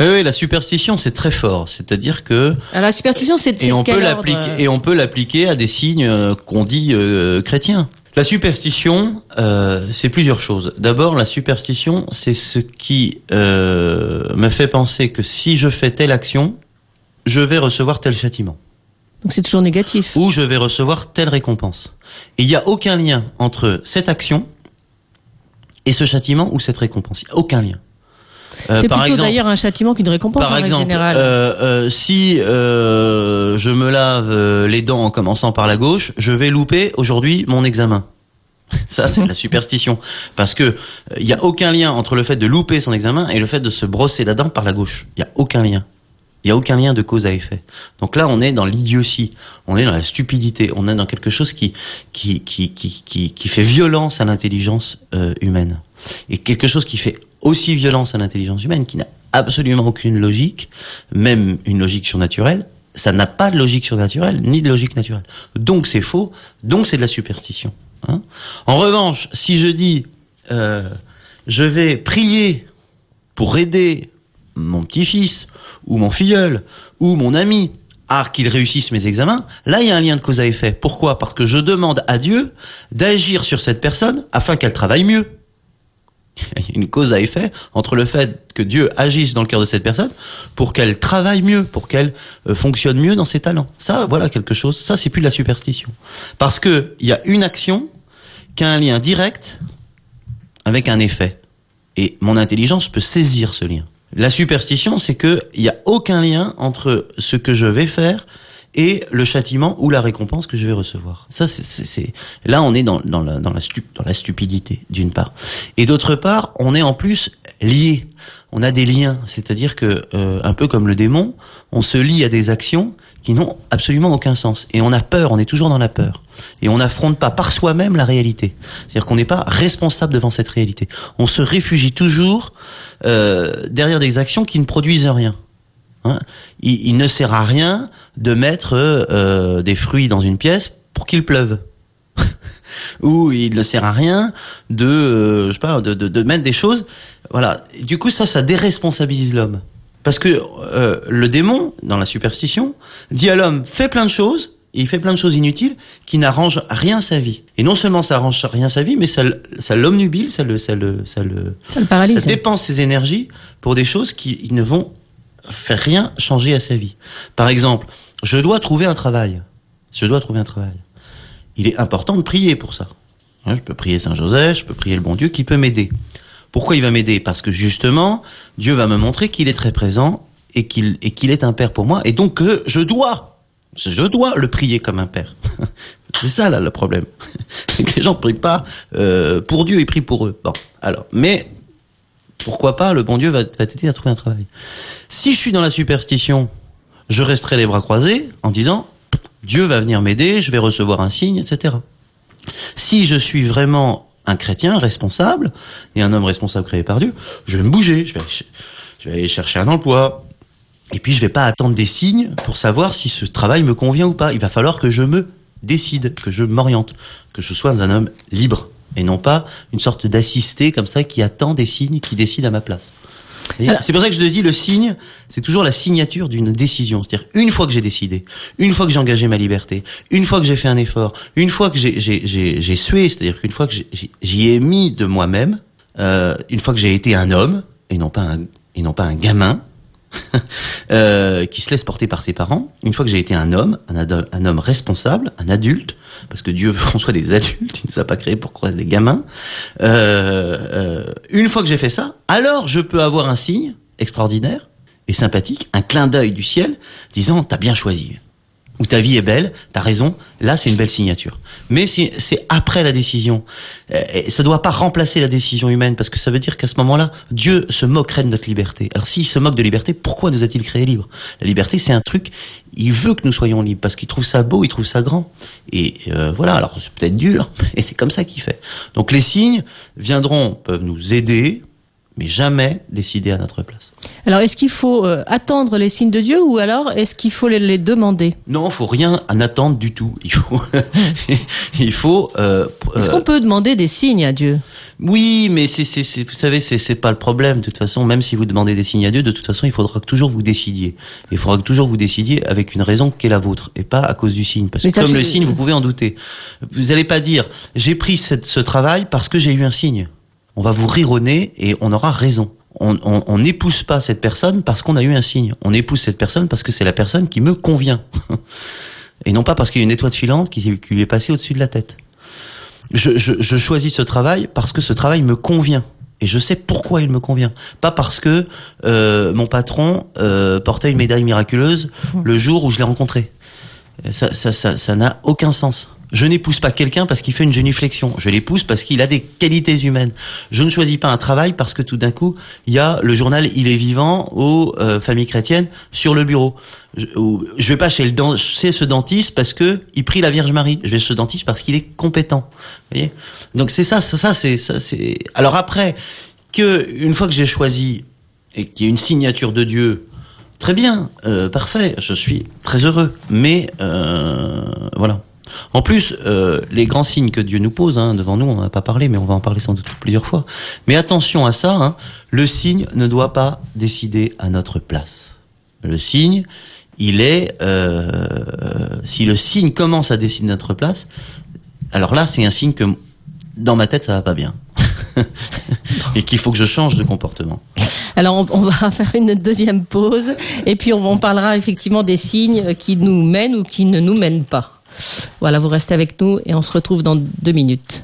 Oui, oui, la superstition c'est très fort, c'est-à-dire que Ah, la superstition c'est et on peut l'appliquer et on peut l'appliquer à des signes euh, qu'on dit euh, chrétiens. La superstition, euh, c'est plusieurs choses. D'abord, la superstition, c'est ce qui euh, me fait penser que si je fais telle action, je vais recevoir tel châtiment. Donc c'est toujours négatif. Ou je vais recevoir telle récompense. Et il n'y a aucun lien entre cette action et ce châtiment ou cette récompense. Il n'y a aucun lien. Euh, c'est plutôt d'ailleurs un châtiment qu'une récompense par en exemple, générale. Euh, euh, si je me lave les dents en commençant par la gauche, je vais louper aujourd'hui mon examen. (laughs) Ça, c'est de la superstition. Parce que il n'y a aucun lien entre le fait de louper son examen et le fait de se brosser la dent par la gauche. Il n'y a aucun lien. Il n'y a aucun lien de cause à effet. Donc là, on est dans l'idiotie, on est dans la stupidité, on est dans quelque chose qui qui qui qui qui, fait violence à l'intelligence euh, humaine et quelque chose qui fait aussi violence à l'intelligence humaine, qui n'a absolument aucune logique, même une logique surnaturelle. Ça n'a pas de logique surnaturelle ni de logique naturelle. Donc c'est faux. Donc c'est de la superstition. Hein en revanche, si je dis euh, je vais prier pour aider mon petit-fils ou mon filleul ou mon ami à qu'il réussisse mes examens, là il y a un lien de cause à effet. Pourquoi? Parce que je demande à Dieu d'agir sur cette personne afin qu'elle travaille mieux. (laughs) Il y a une cause à effet entre le fait que Dieu agisse dans le cœur de cette personne pour qu'elle travaille mieux, pour qu'elle euh, fonctionne mieux dans ses talents. Ça, voilà quelque chose. Ça, c'est plus de la superstition. Parce que il y a une action qui a un lien direct avec un effet. Et mon intelligence peut saisir ce lien. La superstition, c'est que il y a aucun lien entre ce que je vais faire et le châtiment ou la récompense que je vais recevoir. Ça, c'est là, on est dans, la, dans, la, dans la stupidité d'une part, et d'autre part, on est en plus lié. On a des liens, c'est-à-dire que euh, un peu comme le démon, on se lie à des actions qui n'ont absolument aucun sens, et on a peur, on est toujours dans la peur, et on n'affronte pas par soi-même la réalité. C'est-à-dire qu'on n'est pas responsable devant cette réalité. On se réfugie toujours euh, derrière des actions qui ne produisent rien. Hein? Il, ne sert à rien de mettre euh, des fruits dans une pièce pour qu'il pleuve. (laughs) Ou il ne sert à rien de, euh, je sais pas, de, de, de, mettre des choses. Voilà. Du coup, ça, ça déresponsabilise l'homme. Parce que euh, le démon, dans la superstition, dit à l'homme fais plein de choses, et il fait plein de choses inutiles qui n'arrangent rien sa vie. Et non seulement ça arrange rien sa vie, mais ça, ça l'omnubile, ça le, ça le, ça le, ça, le paralyse. ça dépense ses énergies pour des choses qui ne vont faire rien changer à sa vie. Par exemple, je dois trouver un travail. Je dois trouver un travail. Il est important de prier pour ça. Hein, je peux prier Saint Joseph, je peux prier le bon Dieu qui peut m'aider. Pourquoi il va m'aider? Parce que justement, Dieu va me montrer qu'il est très présent et qu'il et qu'il est un père pour moi et donc que je dois je dois le prier comme un père. (laughs) C'est ça là le problème. (laughs) C'est que les gens prient pas euh, pour Dieu, ils prient pour eux. Bon, alors, mais pourquoi pas le bon Dieu va, va t'aider à trouver un travail. Si je suis dans la superstition, je resterai les bras croisés en disant Dieu va venir m'aider, je vais recevoir un signe, etc. Si je suis vraiment un chrétien responsable et un homme responsable créé par Dieu, je vais me bouger, je vais, aller chercher un emploi. Et puis je vais pas attendre des signes pour savoir si ce travail me convient ou pas. Il va falloir que je me décide, que je m'oriente, que je sois un homme libre et non pas une sorte d'assisté comme ça qui attend des signes, qui décide à ma place. C'est pour ça que je te dis, le signe, c'est toujours la signature d'une décision. C'est-à-dire, une fois que j'ai décidé, une fois que j'ai engagé ma liberté, une fois que j'ai fait un effort, une fois que j'ai sué, c'est-à-dire qu'une fois que j'y ai mis de moi-même, euh, une fois que j'ai été un homme, et non pas un, et non pas un gamin, (laughs) euh, qui se laisse porter par ses parents. Une fois que j'ai été un homme, un, un homme responsable, un adulte, parce que Dieu veut qu'on soit des adultes, il nous a pas créé pour croiser des gamins. Euh, euh, une fois que j'ai fait ça, alors je peux avoir un signe extraordinaire et sympathique, un clin d'œil du ciel, disant t'as bien choisi où ta vie est belle, t'as raison, là c'est une belle signature. Mais c'est après la décision. Et ça doit pas remplacer la décision humaine, parce que ça veut dire qu'à ce moment-là, Dieu se moquerait de notre liberté. Alors s'il se moque de liberté, pourquoi nous a-t-il créé libres La liberté, c'est un truc, il veut que nous soyons libres, parce qu'il trouve ça beau, il trouve ça grand. Et euh, voilà, alors c'est peut-être dur, (laughs) et c'est comme ça qu'il fait. Donc les signes viendront, peuvent nous aider, mais jamais décider à notre place. Alors, est-ce qu'il faut euh, attendre les signes de Dieu ou alors est-ce qu'il faut les, demander? Non, il faut rien en attendre du tout. Il faut, (laughs) il faut. Euh, est-ce qu'on peut demander des signes à Dieu? Oui, mais c'est, c'est, vous savez, c'est, c'est pas le problème. De toute façon, même si vous demandez des signes à Dieu, de toute façon, il faudra que toujours vous décidiez. Il faudra que toujours vous décidiez avec une raison qui est la vôtre et pas à cause du signe. Parce que comme le signe, vous pouvez en douter. Vous n'allez pas dire j'ai pris cette, ce travail parce que j'ai eu un signe on va vous rire au nez et on aura raison. On n'épouse pas cette personne parce qu'on a eu un signe. On épouse cette personne parce que c'est la personne qui me convient. (laughs) et non pas parce qu'il y a une étoile filante qui, lui est passée au-dessus de la tête. Je, je, choisis ce travail parce que ce travail me convient. Et je sais pourquoi il me convient. Pas parce que euh, mon patron euh, portait une médaille miraculeuse le jour où je l'ai rencontré. Ça, n'a aucun sens. Je n'épouse pas quelqu'un parce qu'il fait une génuflexion. Je l'épouse parce qu'il a des qualités humaines. Je ne choisis pas un travail parce que tout d'un coup, il y a le journal Il est vivant aux euh, familles chrétiennes sur le bureau. Je, je vais pas chez le chez ce dentiste parce que il prie la Vierge Marie. Je vais chez ce dentiste parce qu'il est compétent. Vous voyez? Donc c'est ça, ça, ça c'est ça c'est. Alors après que une fois que j'ai choisi et qu'il y a une signature de Dieu Très bien, euh, parfait, je suis très heureux. Mais euh, voilà. En plus, euh, les grands signes que Dieu nous pose, hein, devant nous, on n'en a pas parlé, mais on va en parler sans doute plusieurs fois. Mais attention à ça, hein, le signe ne doit pas décider à notre place. Le signe, il est, si le signe commence à décider à notre place, alors là, c'est un signe que dans ma tête, ça va pas bien. (laughs) et qu'il faut que je change de comportement. Alors on, va faire une deuxième pause et puis on parlera effectivement des signes qui nous mènent ou qui ne nous mènent pas. Voilà, vous restez avec nous et on se retrouve dans deux minutes.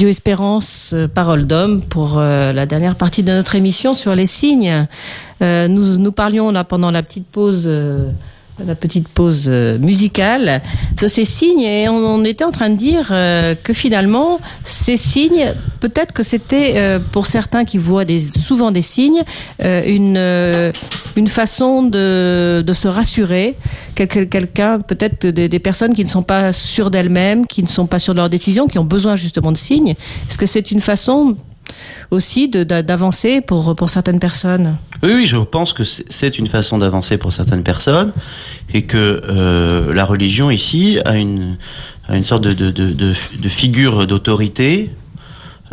Radio Espérance, euh, Parole d'homme, pour euh, la dernière partie de notre émission sur les signes. Euh, nous, nous parlions là pendant la petite pause la petite pause musicale de ces signes et on, était en train de dire que finalement ces signes, peut-être que c'était pour certains qui voient souvent des signes une une façon de, de se rassurer. Quelqu'un, peut-être des, personnes qui ne sont pas sûres d'elles-mêmes, qui ne sont pas sûres de leurs décisions, qui ont besoin justement de signes. Est-ce que c'est une façon aussi d'avancer pour, pour certaines personnes? Oui, oui, je pense que c'est une façon d'avancer pour certaines personnes et que euh, la religion ici a une, a une sorte de, de, de, figure d'autorité,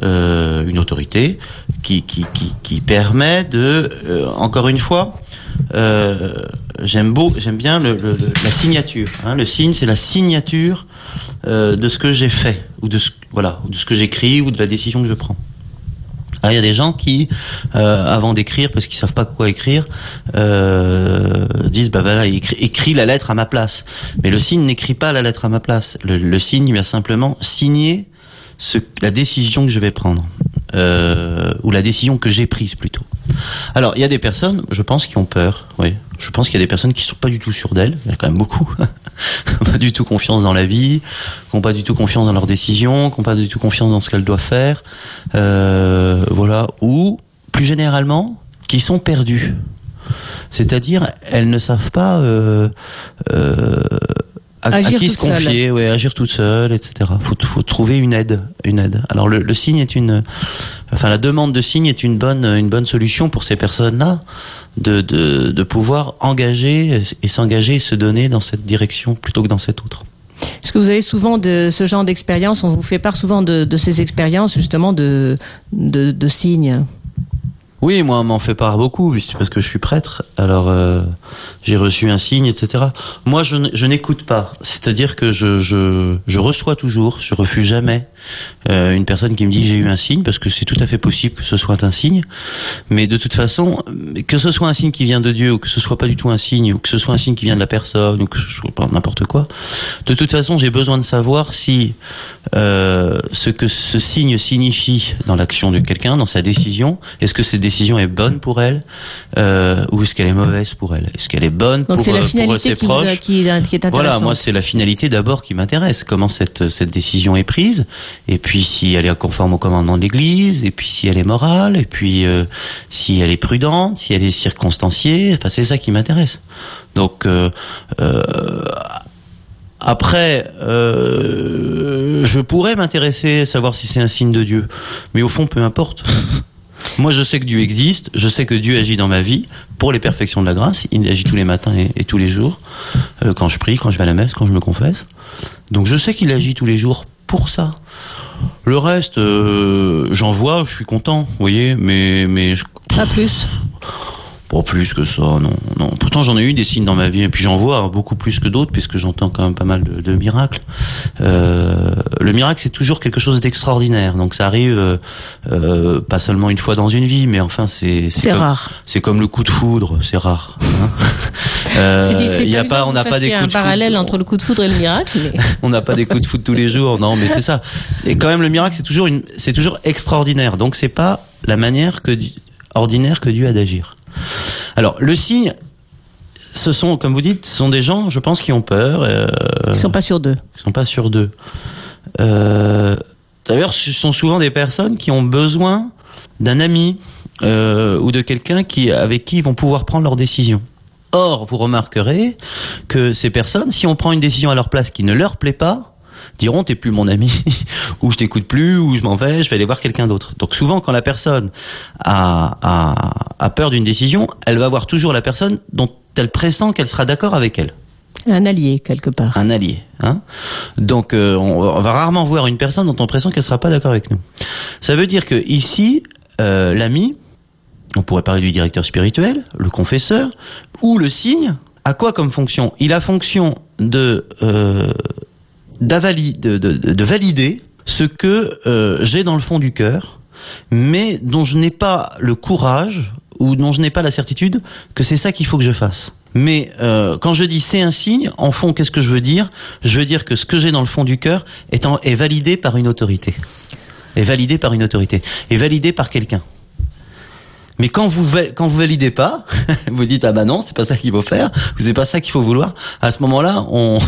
euh, une autorité qui, qui, qui, qui permet de, euh, encore une fois, euh, j'aime beau, j'aime bien le, le, la signature. Hein. Le signe, c'est la signature euh, de ce que j'ai fait ou de ce, voilà, de ce que j'écris ou de la décision que je prends. Alors, il y a des gens qui, euh, avant d'écrire, parce qu'ils savent pas quoi écrire, euh, disent bah voilà, écris, la lettre à ma place. Mais le signe n'écrit pas la lettre à ma place. Le, le signe lui a simplement signé ce, la décision que je vais prendre, euh, ou la décision que j'ai prise plutôt. Alors, il y a des personnes, je pense, qui ont peur. Oui, je pense qu'il y a des personnes qui sont pas du tout sûres d'elles. Il y a quand même beaucoup, (laughs) pas du tout confiance dans la vie, qui n'ont pas du tout confiance dans leurs décisions, qui n'ont pas du tout confiance dans ce qu'elles doivent faire. Euh, voilà, ou plus généralement, qui sont perdues. C'est-à-dire, elles ne savent pas euh, euh, à, qui se confier, ouais, agir toute seule, etc. Faut, faut trouver une aide, une aide. Alors le, le, signe est une, enfin la demande de signe est une bonne, une bonne solution pour ces personnes-là de, de, de pouvoir engager et s'engager et se donner dans cette direction plutôt que dans cette autre. Est-ce que vous avez souvent de ce genre d'expérience On vous fait part souvent de, de ces expériences justement de, de, de signes. Oui, moi, on m'en fait part beaucoup, parce que je suis prêtre. Alors, euh, j'ai reçu un signe, etc. Moi, je, je n'écoute pas. C'est-à-dire que je, je, je, reçois toujours, je refuse jamais euh, une personne qui me dit j'ai eu un signe, parce que c'est tout à fait possible que ce soit un signe. Mais de toute façon, que ce soit un signe qui vient de Dieu, ou que ce soit pas du tout un signe, ou que ce soit un signe qui vient de la personne, ou que soit pas n'importe quoi, de toute façon, j'ai besoin de savoir si euh, ce que ce signe signifie dans l'action de quelqu'un, dans sa décision, est-ce que c'est décision est bonne pour elle euh, ou est-ce qu'elle est mauvaise pour elle? Est-ce qu'elle est bonne pour, la euh, pour ses qui proches qui, est Voilà, moi c'est la finalité d'abord qui m'intéresse. Comment cette cette décision est prise et puis si elle est conforme au commandement de l'Église et puis si elle est morale et puis euh, si elle est prudente, si elle est circonstanciée. Enfin c'est ça qui m'intéresse. Donc euh, après, euh, je pourrais m'intéresser à savoir si c'est un signe de Dieu, mais au fond, peu importe. (laughs) Moi, je sais que Dieu existe, je sais que Dieu agit dans ma vie pour les perfections de la grâce. Il agit tous les matins et, tous les jours, euh, quand je prie, quand je vais à la messe, quand je me confesse. Donc, je sais qu'il agit tous les jours pour ça. Le reste, euh, j'en vois, je suis content, vous voyez, mais mais je... pas plus. Pas plus que ça, non. non. Pourtant, j'en ai eu des signes dans ma vie, et puis j'en vois beaucoup plus que d'autres, puisque j'entends quand même pas mal de, de miracles. Euh, le miracle, c'est toujours quelque chose d'extraordinaire. Donc, ça arrive euh, euh pas seulement une fois dans une vie, mais enfin, c'est c'est rare. C'est comme le coup de foudre, c'est rare. Hein (laughs) euh, y a pas, on n'a pas des coups un de parallèle entre le coup de foudre et le miracle. Mais... (laughs) on n'a pas des coups de foudre tous les jours, non, mais c'est ça. Et quand même, le miracle, c'est toujours une, c'est toujours extraordinaire. Donc, c'est pas la manière que ordinaire que Dieu a d'agir. Alors, le signe, ce sont, comme vous dites, ce sont des gens, je pense, qui ont peur. Euh, ils sont pas sur d'eux. Ils sont pas sûrs d'eux. Euh, D'ailleurs, ce sont souvent des personnes qui ont besoin d'un ami euh, ou de quelqu'un qui, avec qui ils vont pouvoir prendre leurs décisions. Or, vous remarquerez que ces personnes, si on prend une décision à leur place qui ne leur plaît pas, diront t'es plus mon ami (laughs) ou je t'écoute plus ou je m'en vais je vais aller voir quelqu'un d'autre. Donc souvent quand la personne a, a, a peur d'une décision elle va voir toujours la personne dont elle pressent qu'elle sera d'accord avec elle. Un allié quelque part. Un allié hein. Donc euh, on, va rarement voir une personne dont on pressent qu'elle sera pas d'accord avec nous. Ça veut dire que ici euh, l'ami on pourrait parler du directeur spirituel le confesseur ou le signe a quoi comme fonction? Il a fonction de euh, de, de, de, valider ce que euh, j'ai dans le fond du cœur, mais dont je n'ai pas le courage ou dont je n'ai pas la certitude que c'est ça qu'il faut que je fasse. Mais euh, quand je dis c'est un signe, en fond, qu'est-ce que je veux dire? Je veux dire que ce que j'ai dans le fond du cœur est, est validé par une autorité. Est validé par une autorité. Est validé par quelqu'un. Mais quand vous quand vous validez pas, (laughs) vous dites ah bah non, c'est pas ça qu'il faut faire, c'est pas ça qu'il faut vouloir. À ce moment-là, on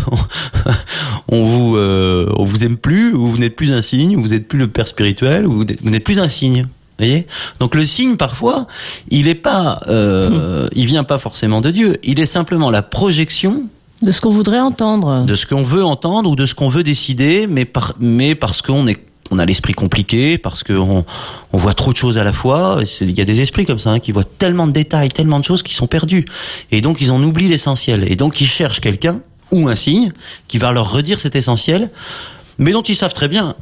(laughs) on vous euh, on vous aime plus, ou vous n'êtes plus un signe, ou vous n'êtes plus le père spirituel, ou vous n'êtes plus un signe. Vous voyez? Donc le signe parfois, il est pas, euh, il vient pas forcément de Dieu. Il est simplement la projection de ce qu'on voudrait entendre, de ce qu'on veut entendre ou de ce qu'on veut décider, mais par, mais parce qu'on est on a l'esprit compliqué parce qu'on on voit trop de choses à la fois. Il y a des esprits comme ça hein, qui voient tellement de détails, tellement de choses qui sont perdus. Et donc ils en oublient l'essentiel. Et donc ils cherchent quelqu'un ou un signe qui va leur redire cet essentiel, mais dont ils savent très bien.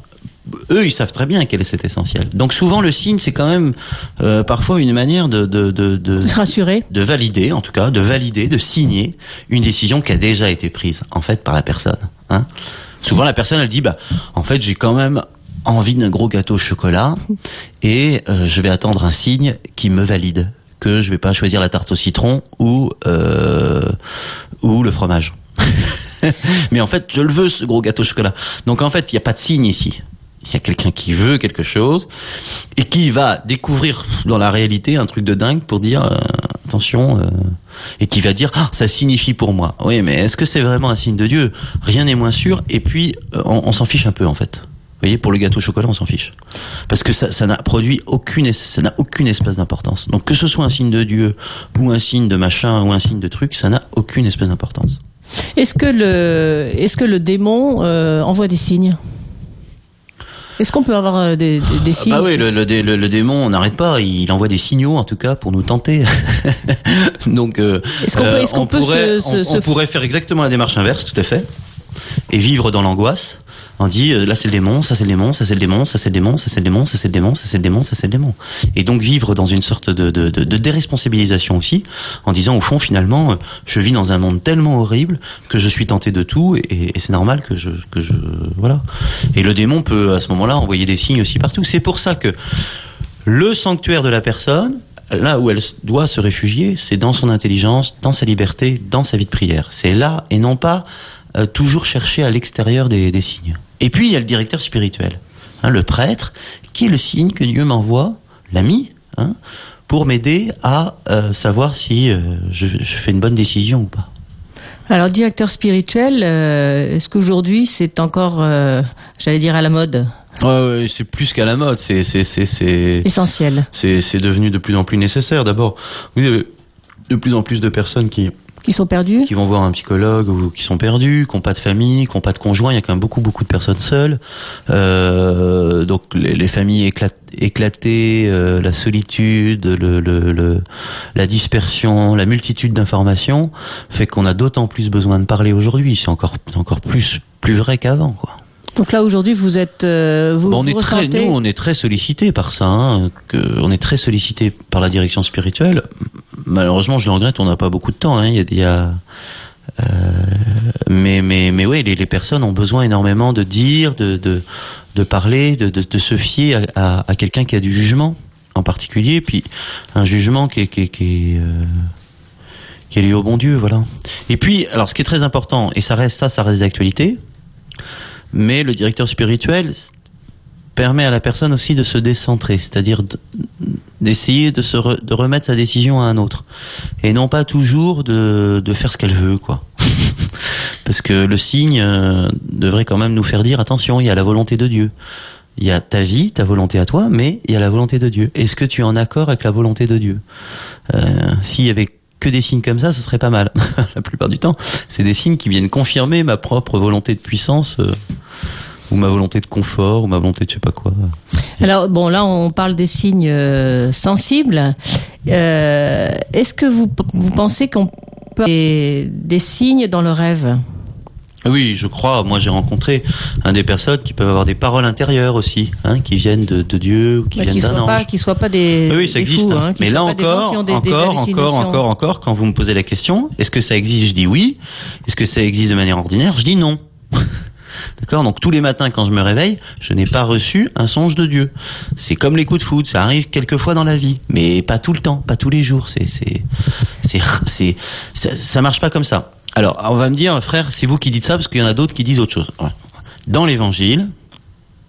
Eux, ils savent très bien quel est cet essentiel. Donc souvent, le signe, c'est quand même euh, parfois une manière de de, de, de, de se rassurer, de valider, en tout cas, de valider, de signer une décision qui a déjà été prise, en fait, par la personne. Hein Souvent, la personne, elle dit, bah, en fait, j'ai quand même envie d'un gros gâteau au chocolat (laughs) et euh, je vais attendre un signe qui me valide que je vais pas choisir la tarte au citron ou euh, ou le fromage. (laughs) Mais en fait, je le veux ce gros gâteau au chocolat. Donc en fait, il n'y a pas de signe ici. Il y a quelqu'un qui veut quelque chose et qui va découvrir dans la réalité un truc de dingue pour dire euh, attention et qui va dire ah, ça signifie pour moi. Oui, mais est-ce que c'est vraiment un signe de Dieu? Rien n'est moins sûr et puis on s'en fiche un peu en fait. Vous voyez, pour le gâteau au chocolat, on s'en fiche. Parce que ça, ça n'a produit aucune, ça n'a aucune espèce d'importance. Donc que ce soit un signe de Dieu, ou un signe de machin, ou un signe de truc, ça n'a aucune espèce d'importance. Est-ce que le, est-ce que le démon euh, envoie des signes? Est-ce qu'on peut avoir euh, des, des, des, signes Bah oui, le, le, le, démon, on n'arrête pas. Il envoie des signaux, en tout cas, pour nous tenter. (laughs) Donc, euh, est-ce qu'on peut, est-ce qu'on peut pourrait, se, se, on, on pourrait faire exactement la démarche inverse, tout à fait, et vivre dans l'angoisse on dit euh, là c'est le démon, ça c'est le démon, ça c'est le démon, ça c'est le démon, ça c'est le démon, ça c'est le démon, ça c'est le démon, ça c'est le démon. Et donc vivre dans une sorte de, de, de, de déresponsabilisation aussi, en disant au fond finalement, euh, je vis dans un monde tellement horrible que je suis tenté de tout et, et c'est normal que je que je voilà. Et le démon peut à ce moment-là envoyer des signes aussi partout. C'est pour ça que le sanctuaire de la personne, là où elle doit se réfugier, c'est dans son intelligence, dans sa liberté, dans sa vie de prière. C'est là et non pas euh, toujours chercher à l'extérieur des, des signes. Et puis il y a le directeur spirituel, hein, le prêtre, qui est le signe que Dieu m'envoie, l'ami, hein, pour m'aider à euh, savoir si euh, je, je, fais une bonne décision ou pas. Alors directeur spirituel, euh, est-ce qu'aujourd'hui c'est encore, euh, j'allais dire à la mode? Ouais, ouais c'est plus qu'à la mode, c'est c'est c'est c'est essentiel. C'est c'est devenu de plus en plus nécessaire. D'abord, vous avez de plus en plus de personnes qui qui sont perdus Qui vont voir un psychologue ou qui sont perdus, qui n'ont pas de famille, qui n'ont pas de conjoint. Il y a quand même beaucoup, beaucoup de personnes seules. Euh, donc les, les familles éclatées, euh, la solitude, le, le, le, la dispersion, la multitude d'informations fait qu'on a d'autant plus besoin de parler aujourd'hui. C'est encore, encore plus, plus vrai qu'avant, quoi. Donc là aujourd'hui vous êtes euh, vous, on vous est très nous on est très sollicité par ça hein, que on est très sollicité par la direction spirituelle. Malheureusement je le regrette on n'a pas beaucoup de temps hein, il y a, y a euh, mais mais mais ouais les, les, personnes ont besoin énormément de dire de de, de parler de, de, de se fier à, à, à quelqu'un qui a du jugement en particulier puis un jugement qui est qui est, qui est euh, qui est lié au bon Dieu voilà. Et puis alors ce qui est très important et ça reste ça ça reste d'actualité mais le directeur spirituel permet à la personne aussi de se décentrer, c'est-à-dire d'essayer de se de remettre sa décision à un autre et non pas toujours de, de faire ce qu'elle veut quoi. (laughs) Parce que le signe euh, devrait quand même nous faire dire attention, il y a la volonté de Dieu. Il y a ta vie, ta volonté à toi, mais il y a la volonté de Dieu. Est-ce que tu es en accord avec la volonté de Dieu? Euh, S'il y avait que des signes comme ça, ce serait pas mal. (laughs) la plupart du temps, c'est des signes qui viennent confirmer ma propre volonté de puissance euh, ou ma volonté de confort ou ma volonté de je sais pas quoi. Alors bon, là on parle des signes euh, sensibles. Euh, Est-ce que vous, vous pensez qu'on peut des, des signes dans le rêve? Oui, je crois. Moi, j'ai rencontré un des personnes qui peuvent avoir des paroles intérieures aussi, hein, qui viennent de, de Dieu, ou qui bah, viennent d'un ange. Qui soient pas des. Oui, ça des existe. Fous, hein, Mais là encore, des, encore, encore, encore, encore, quand vous me posez la question, est-ce que ça existe Je dis oui. Est-ce que ça existe de manière ordinaire Je dis non. (laughs) D'accord? Donc tous les matins quand je me réveille, je n'ai pas reçu un songe de Dieu. C'est comme les coups de foudre, ça arrive quelquefois dans la vie, mais pas tout le temps, pas tous les jours. C'est c'est c'est c'est ça, ça marche pas comme ça. Alors, on va me dire, frère, c'est vous qui dites ça parce qu'il y en a d'autres qui disent autre chose. Dans l'évangile,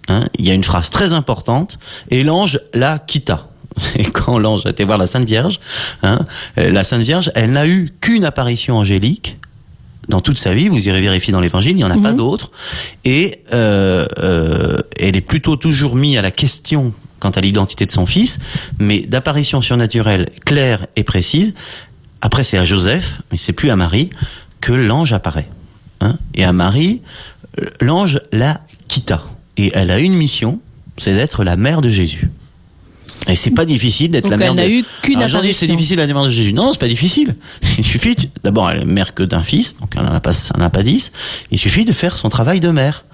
hein, il y a une phrase très importante et l'ange la quitta. c'est quand l'ange a été voir la Sainte Vierge. Hein, la Sainte Vierge, elle n'a eu qu'une apparition angélique dans toute sa vie. Vous irez vérifier dans l'Évangile, il n'y en a pas mhm. d'autres. Et euh, euh, elle est plutôt toujours mise à la question quant à l'identité de son fils, mais d'apparition surnaturelle claire et précise. Après, c'est à Joseph, mais c'est plus à Marie que l'ange apparaît. Hein et à Marie, l'ange la quitta. Et elle a une mission, c'est d'être la mère de Jésus. Et c'est pas difficile d'être la mère. Elle n'a eu qu'une J'en dis c'est difficile la mère de Jésus. Non, c'est pas difficile. Il suffit d'abord elle est mère que d'un fils, donc elle n'en a pas, elle a pas dix. Il suffit de faire son travail de mère.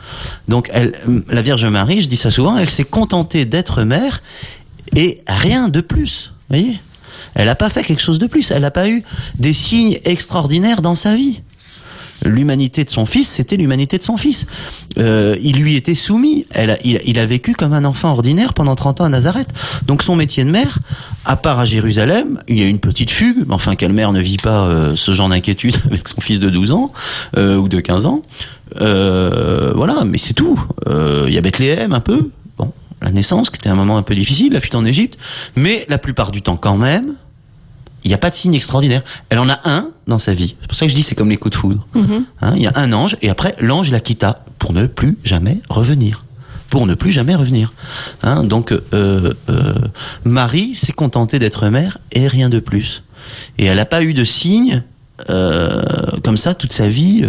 Donc elle, la Vierge Marie, je dis ça souvent, elle s'est contentée d'être mère et rien de plus. Vous voyez? Elle n'a pas fait quelque chose de plus. Elle n'a pas eu des signes extraordinaires dans sa vie l'humanité de son fils, c'était l'humanité de son fils. Euh, il lui était soumis. Elle il, a vécu comme un enfant ordinaire pendant 30 ans à Nazareth. Donc son métier de mère, à part à Jérusalem, il y a une petite fugue, mais enfin quelle mère ne vit pas euh, ce genre d'inquiétude (laughs) avec son fils de 12 ans euh, ou de 15 ans. voilà, mais c'est tout. Il y a Bethléem un peu. Bon, la naissance, qui était un moment un peu difficile, la fuite en Égypte, mais la plupart du temps quand même, il n'y a pas de signe extraordinaire. Elle en a un dans sa vie. C'est pour ça que je dis c'est comme les coups de foudre. Mhm. Hein, il y a un ange et après l'ange la quitta pour ne plus jamais revenir. Pour ne plus jamais revenir. Hein, donc euh, euh, Marie s'est contentée d'être mère et rien de plus. Et elle n'a pas eu de signe euh, comme ça toute sa vie.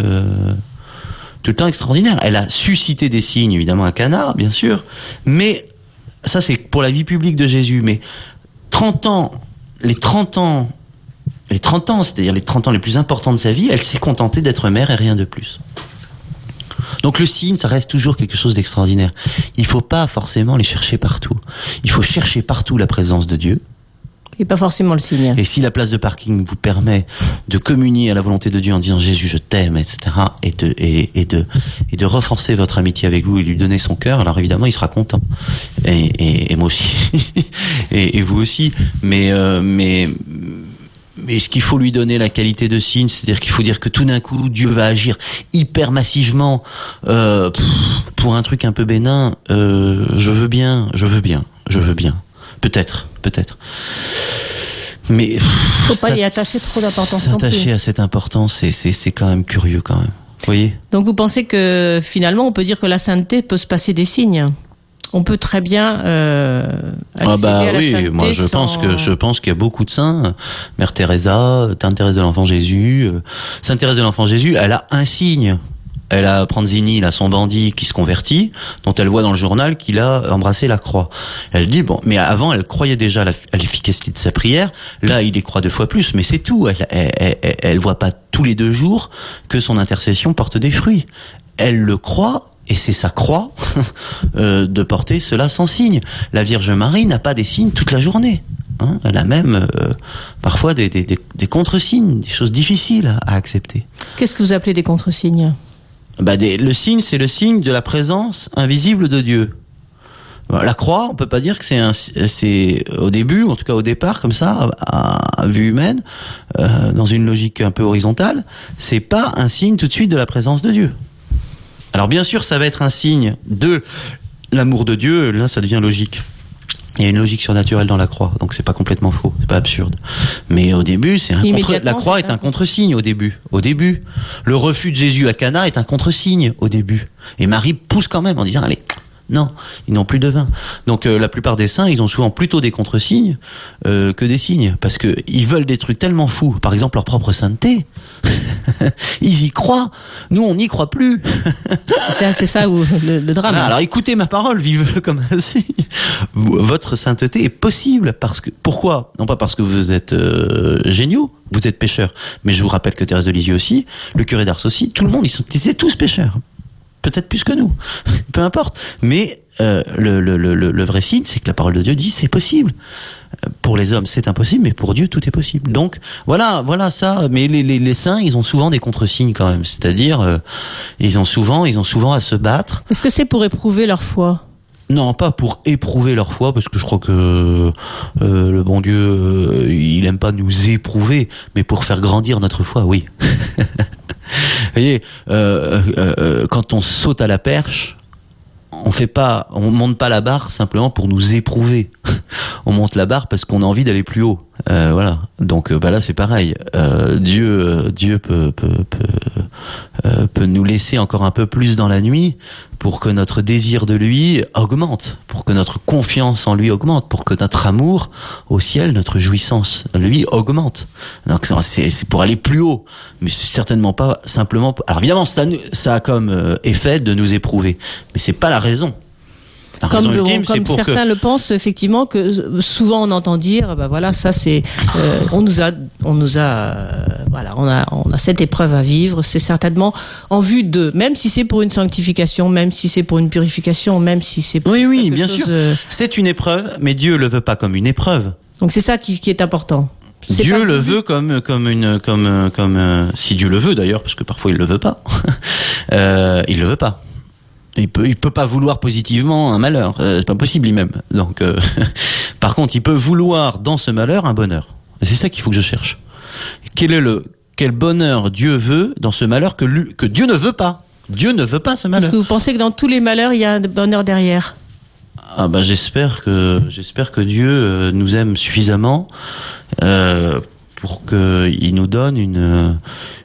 tout le temps extraordinaire. Elle a suscité des signes, évidemment, à Cana, bien sûr, mais ça c'est pour la vie publique de Jésus. Mais 30 ans les 30 ans, les 30 ans, c'est-à-dire les 30 ans les plus importants de sa vie, elle s'est contentée d'être mère et rien de plus. Donc le signe, ça reste toujours quelque chose d'extraordinaire. Il faut pas forcément les chercher partout. Il faut chercher partout la présence de Dieu. Et pas forcément le signe. Et si la place de parking vous permet de communier à la volonté de Dieu en disant Jésus, je t'aime, etc., et de, et, de, et de renforcer votre amitié avec vous et lui donner son cœur, alors évidemment, il sera content. Et, et, moi aussi. (laughs) et, vous aussi. Mais, euh, mais, mais ce qu'il faut lui donner la qualité de signe, c'est-à-dire qu'il faut dire que tout d'un coup Dieu va agir hyper massivement euh, pour un truc un peu bénin. Euh, je veux bien, je veux bien, je veux bien. Peut-être, peut-être. Mais faut pas y attacher trop d'importance. S'attacher à cette importance, c'est c'est quand même curieux quand même. Vous voyez? Donc vous pensez que finalement on peut dire que la sainteté peut se passer des signes? On peut très bien euh, ah bah à la oui, moi je pense que je pense qu'il y a beaucoup de saints, Mère Teresa, Sainte Thérèse de l'Enfant Jésus, euh, Sainte Thérèse de l'Enfant Jésus, elle a un signe elle a Pranzini, là, son bandit qui se convertit, dont elle voit dans le journal qu'il a embrassé la croix. Elle dit bon, mais avant elle croyait déjà à l'efficacité de sa prière. Là, il y croit deux fois plus, mais c'est tout. Elle, elle, elle, voit pas tous les deux jours que son intercession porte des fruits. Elle le croit et c'est sa croix (laughs) euh, de porter cela sans signe. La Vierge Marie n'a pas des signes toute la journée. Hein. Elle a même euh, parfois des, des, des, des contre-signes, des choses difficiles à accepter. Qu'est-ce que vous appelez des contre-signes? Bah le signe, c'est le signe de la présence invisible de Dieu. La croix, on peut pas dire que c'est au début, en tout cas au départ, comme ça, à, vue humaine, euh, dans une logique un peu horizontale, c'est pas un signe tout de suite de la présence de Dieu. Alors bien sûr, ça va être un signe de l'amour de Dieu. Là, ça devient logique. Il y a une logique surnaturelle dans la croix, donc c'est pas complètement faux, c'est pas absurde. Mais au début, c'est un contre... la croix est un contre-signe au début. Au début, le refus de Jésus à Cana est un contre-signe au début. Et Marie pousse quand même en disant allez, non, ils n'ont plus de vin. Donc euh, la plupart des saints, ils ont souvent plutôt des contre-signes euh, que des signes, parce que ils veulent des trucs tellement fous. Par exemple, leur propre sainteté. (laughs) ils y croient. Nous, on n'y croit plus. c'est ça où le, drame. alors écoutez ma parole, vivez-le comme signe. Votre sainteté est possible parce que pourquoi? Non pas parce que vous êtes euh, géniaux, vous êtes pécheurs. Mais je vous rappelle que Thérèse de Lisieux aussi, le curé d'Ars aussi, tout le monde, ils sont, ils étaient tous pécheurs peut-être plus que nous, (laughs) peu importe. Mais euh, le, le, le, le, vrai signe, c'est que la parole de Dieu dit c'est possible. Euh, pour les hommes, c'est impossible, mais pour Dieu, tout est possible. Donc voilà, voilà ça. Mais les, les, les saints, ils ont souvent des contre-signes quand même. C'est-à-dire, euh, ils ont souvent, ils ont souvent à se battre. Est-ce que c'est pour éprouver leur foi? Non, pas pour éprouver leur foi, parce que je crois que euh, le bon Dieu, euh, il aime pas nous éprouver, mais pour faire grandir notre foi, oui. (laughs) Vous voyez, euh, quand on saute à la perche, on fait pas, on monte pas la barre simplement pour nous éprouver. (laughs) on monte la barre parce qu'on a envie d'aller plus haut. Voilà. Donc bah là c'est pareil. Dieu, Dieu peut peut peut, peut nous laisser encore un peu plus dans la nuit pour que notre désir de lui augmente, pour que notre confiance en lui augmente, pour que notre amour au ciel, notre jouissance lui augmente. Donc c'est pour aller plus haut, mais certainement pas simplement. Alors évidemment ça, ça a comme effet de nous éprouver, mais c'est pas la raison. Comme, comme certains le pensent effectivement que souvent on entend dire bah voilà ça c'est euh, on nous a on nous a euh, voilà on a on a cette épreuve à vivre. C'est certainement en vue de même si c'est pour une sanctification même si c'est pour une purification même si c'est pour oui oui bien sûr. euh, c'est une épreuve mais Dieu le veut pas comme une épreuve. Donc c'est ça qui, qui est important. Dieu le veut comme comme une comme comme si Dieu le veut d'ailleurs parce que parfois il le veut pas. (laughs) Euh, il le veut pas il peut, il peut pas vouloir positivement un malheur. Euh, c'est pas possible lui-même. Donc, euh, (laughs) par contre, il peut vouloir dans ce malheur un bonheur. C'est ça qu'il faut que je cherche. Quel est le, quel bonheur Dieu veut dans ce malheur que, lui, que Dieu ne veut pas? Dieu ne veut pas ce malheur. Est-ce que vous pensez que dans tous les malheurs, il y a un bonheur derrière ah bah j'espère que j'espère que Dieu euh, nous aime suffisamment euh, pour qu'il nous donne une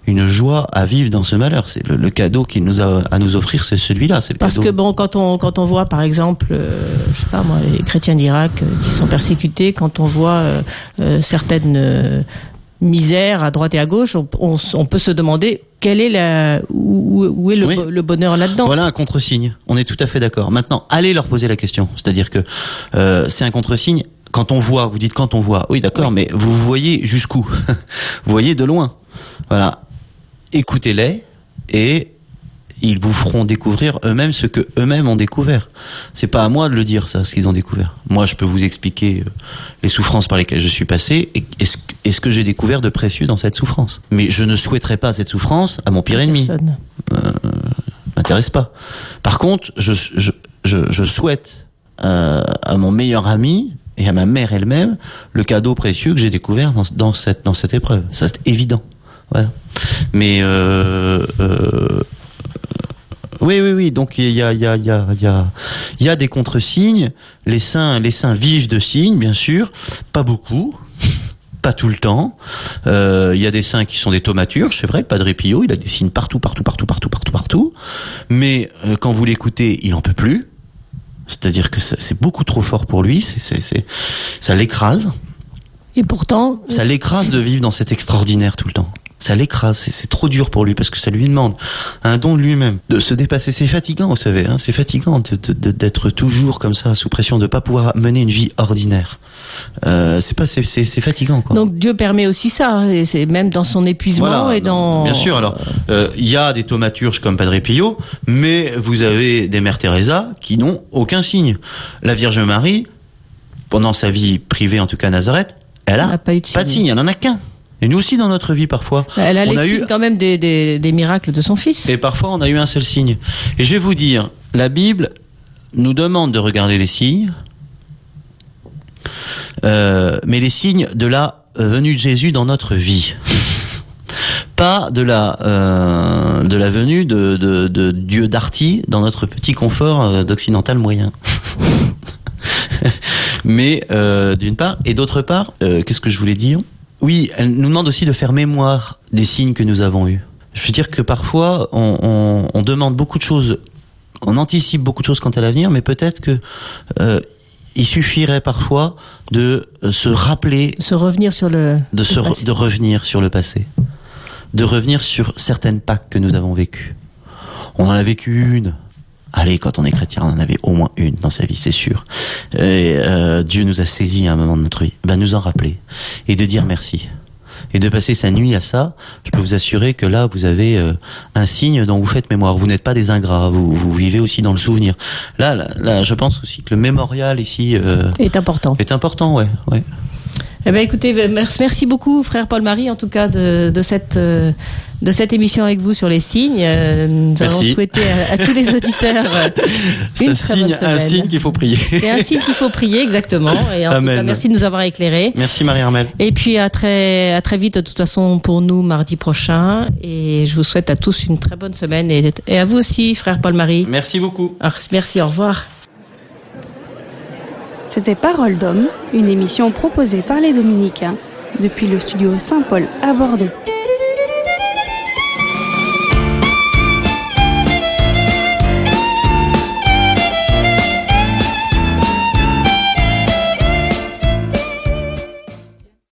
une joie à vivre dans ce malheur. C'est le, cadeau qu'il nous a à nous offrir, c'est celui-là. C'est Parce que bon, quand on quand on voit par exemple, euh, je sais pas moi, les chrétiens d'Irak euh, qui sont persécutés, quand on voit euh, certaines misères à droite et à gauche, on, peut se demander quel est la où, est le, le bonheur là-dedans. Voilà un contre-signe. On est tout à fait d'accord. Maintenant, allez leur poser la question. C'est-à-dire que c'est un contre-signe quand on voit, vous dites quand on voit, oui d'accord, mais vous voyez jusqu'où? Vous voyez de loin. Voilà. Écoutez-les et ils vous feront découvrir eux-mêmes ce que eux-mêmes ont découvert. C'est pas à moi de le dire ça, ce qu'ils ont découvert. Moi, je peux vous expliquer euh, les souffrances par lesquelles je suis passé et, ce, que j'ai découvert de précieux dans cette souffrance? Mais je ne souhaiterais pas cette souffrance à mon pire ennemi. Euh, m'intéresse pas. Par contre, je, je, je, souhaite euh, à mon meilleur ami et à ma mère elle-même le cadeau précieux que j'ai découvert dans, cette, dans cette épreuve. Ça, c'est évident. Mais euh, euh, oui, oui, oui. Donc il y a, il y a, il y a, il y a, y a des contre-signes. Les saints, les saints vivent de signes, bien sûr, pas beaucoup. Pas tout le temps. Euh, il y a des saints qui sont des thaumaturges, c'est vrai. Padre Pio, il a des signes partout, partout, partout, partout, partout, partout. Mais euh, quand vous l'écoutez, il en peut plus. C'est-à-dire que c'est beaucoup trop fort pour lui, c'est, c'est, ça l'écrase. Et pourtant, ça l'écrase de vivre dans cet extraordinaire tout le temps. Ça l'écrase, c'est trop dur pour lui parce que ça lui demande un don de lui-même, de se dépasser. C'est fatigant, vous savez, hein, c'est fatigant d'être toujours comme ça sous pression, de pas pouvoir mener une vie ordinaire. Euh, c'est pas, c'est fatigant. Quoi. Donc Dieu permet aussi ça, hein, et c'est même dans son épuisement et dans. Bien sûr. Alors, euh, il y a des thaumaturges comme Padre Pio, mais vous avez des mères Teresa qui n'ont aucun signe. La Vierge Marie, pendant sa vie privée, en tout cas à Nazareth, elle a, pas, de signe. Elle en a qu'un. Et nous aussi dans notre vie parfois. Elle a les eu... quand même des, des, des, miracles de son fils. Et parfois on a eu un seul signe. Et je vais vous dire, la Bible nous demande de regarder les signes, euh, mais les signes de la venue de Jésus dans notre vie. (laughs) Pas de la euh, de la venue de, de, de Dieu Darty dans notre petit confort euh, d'occidental moyen. (laughs) mais euh, d'une part et d'autre part, euh, qu'est-ce que je voulais dire? Oui, elle nous demande aussi de faire mémoire des signes que nous avons eus. Je veux dire que parfois, on, on, on demande beaucoup de choses, on anticipe beaucoup de choses quant à l'avenir, mais peut-être que euh, il suffirait parfois de euh, se rappeler, se revenir sur le, de se de revenir sur le passé, de revenir sur certaines Pâques que nous avons vécues. On en a vécu une, Allez, quand on est chrétien, on en avait au moins une dans sa vie, c'est sûr. Et euh, Dieu nous a saisis à un moment de notre vie. Va nous en rappeler et de dire merci et de passer sa nuit à ça. Je peux vous assurer que là, vous avez euh, un signe dont vous faites mémoire. Vous n'êtes pas des ingrats. Vous, vous, vivez aussi dans le souvenir. Là, là, là, je pense aussi que le mémorial ici euh, est important. Est important, ouais, ouais. Eh ben, écoutez, merci beaucoup, frère Paul-Marie, en tout cas, de, de cette de cette émission avec vous sur les signes. Euh, nous allons souhaiter à, tous les (laughs) auditeurs euh, une très bonne semaine. un signe qu'il faut prier. C'est un signe qu'il faut prier, exactement. Et en tout cas, merci de nous avoir éclairés. Merci Marie-Armel. Et puis à très, à très vite, de toute façon, pour nous, mardi prochain. Et je vous souhaite à tous une très bonne semaine et, et à vous aussi, frère Paul-Marie. Merci beaucoup. merci, au revoir. C'était Parole d'homme, une émission proposée par les Dominicains depuis le studio Saint-Paul à Bordeaux.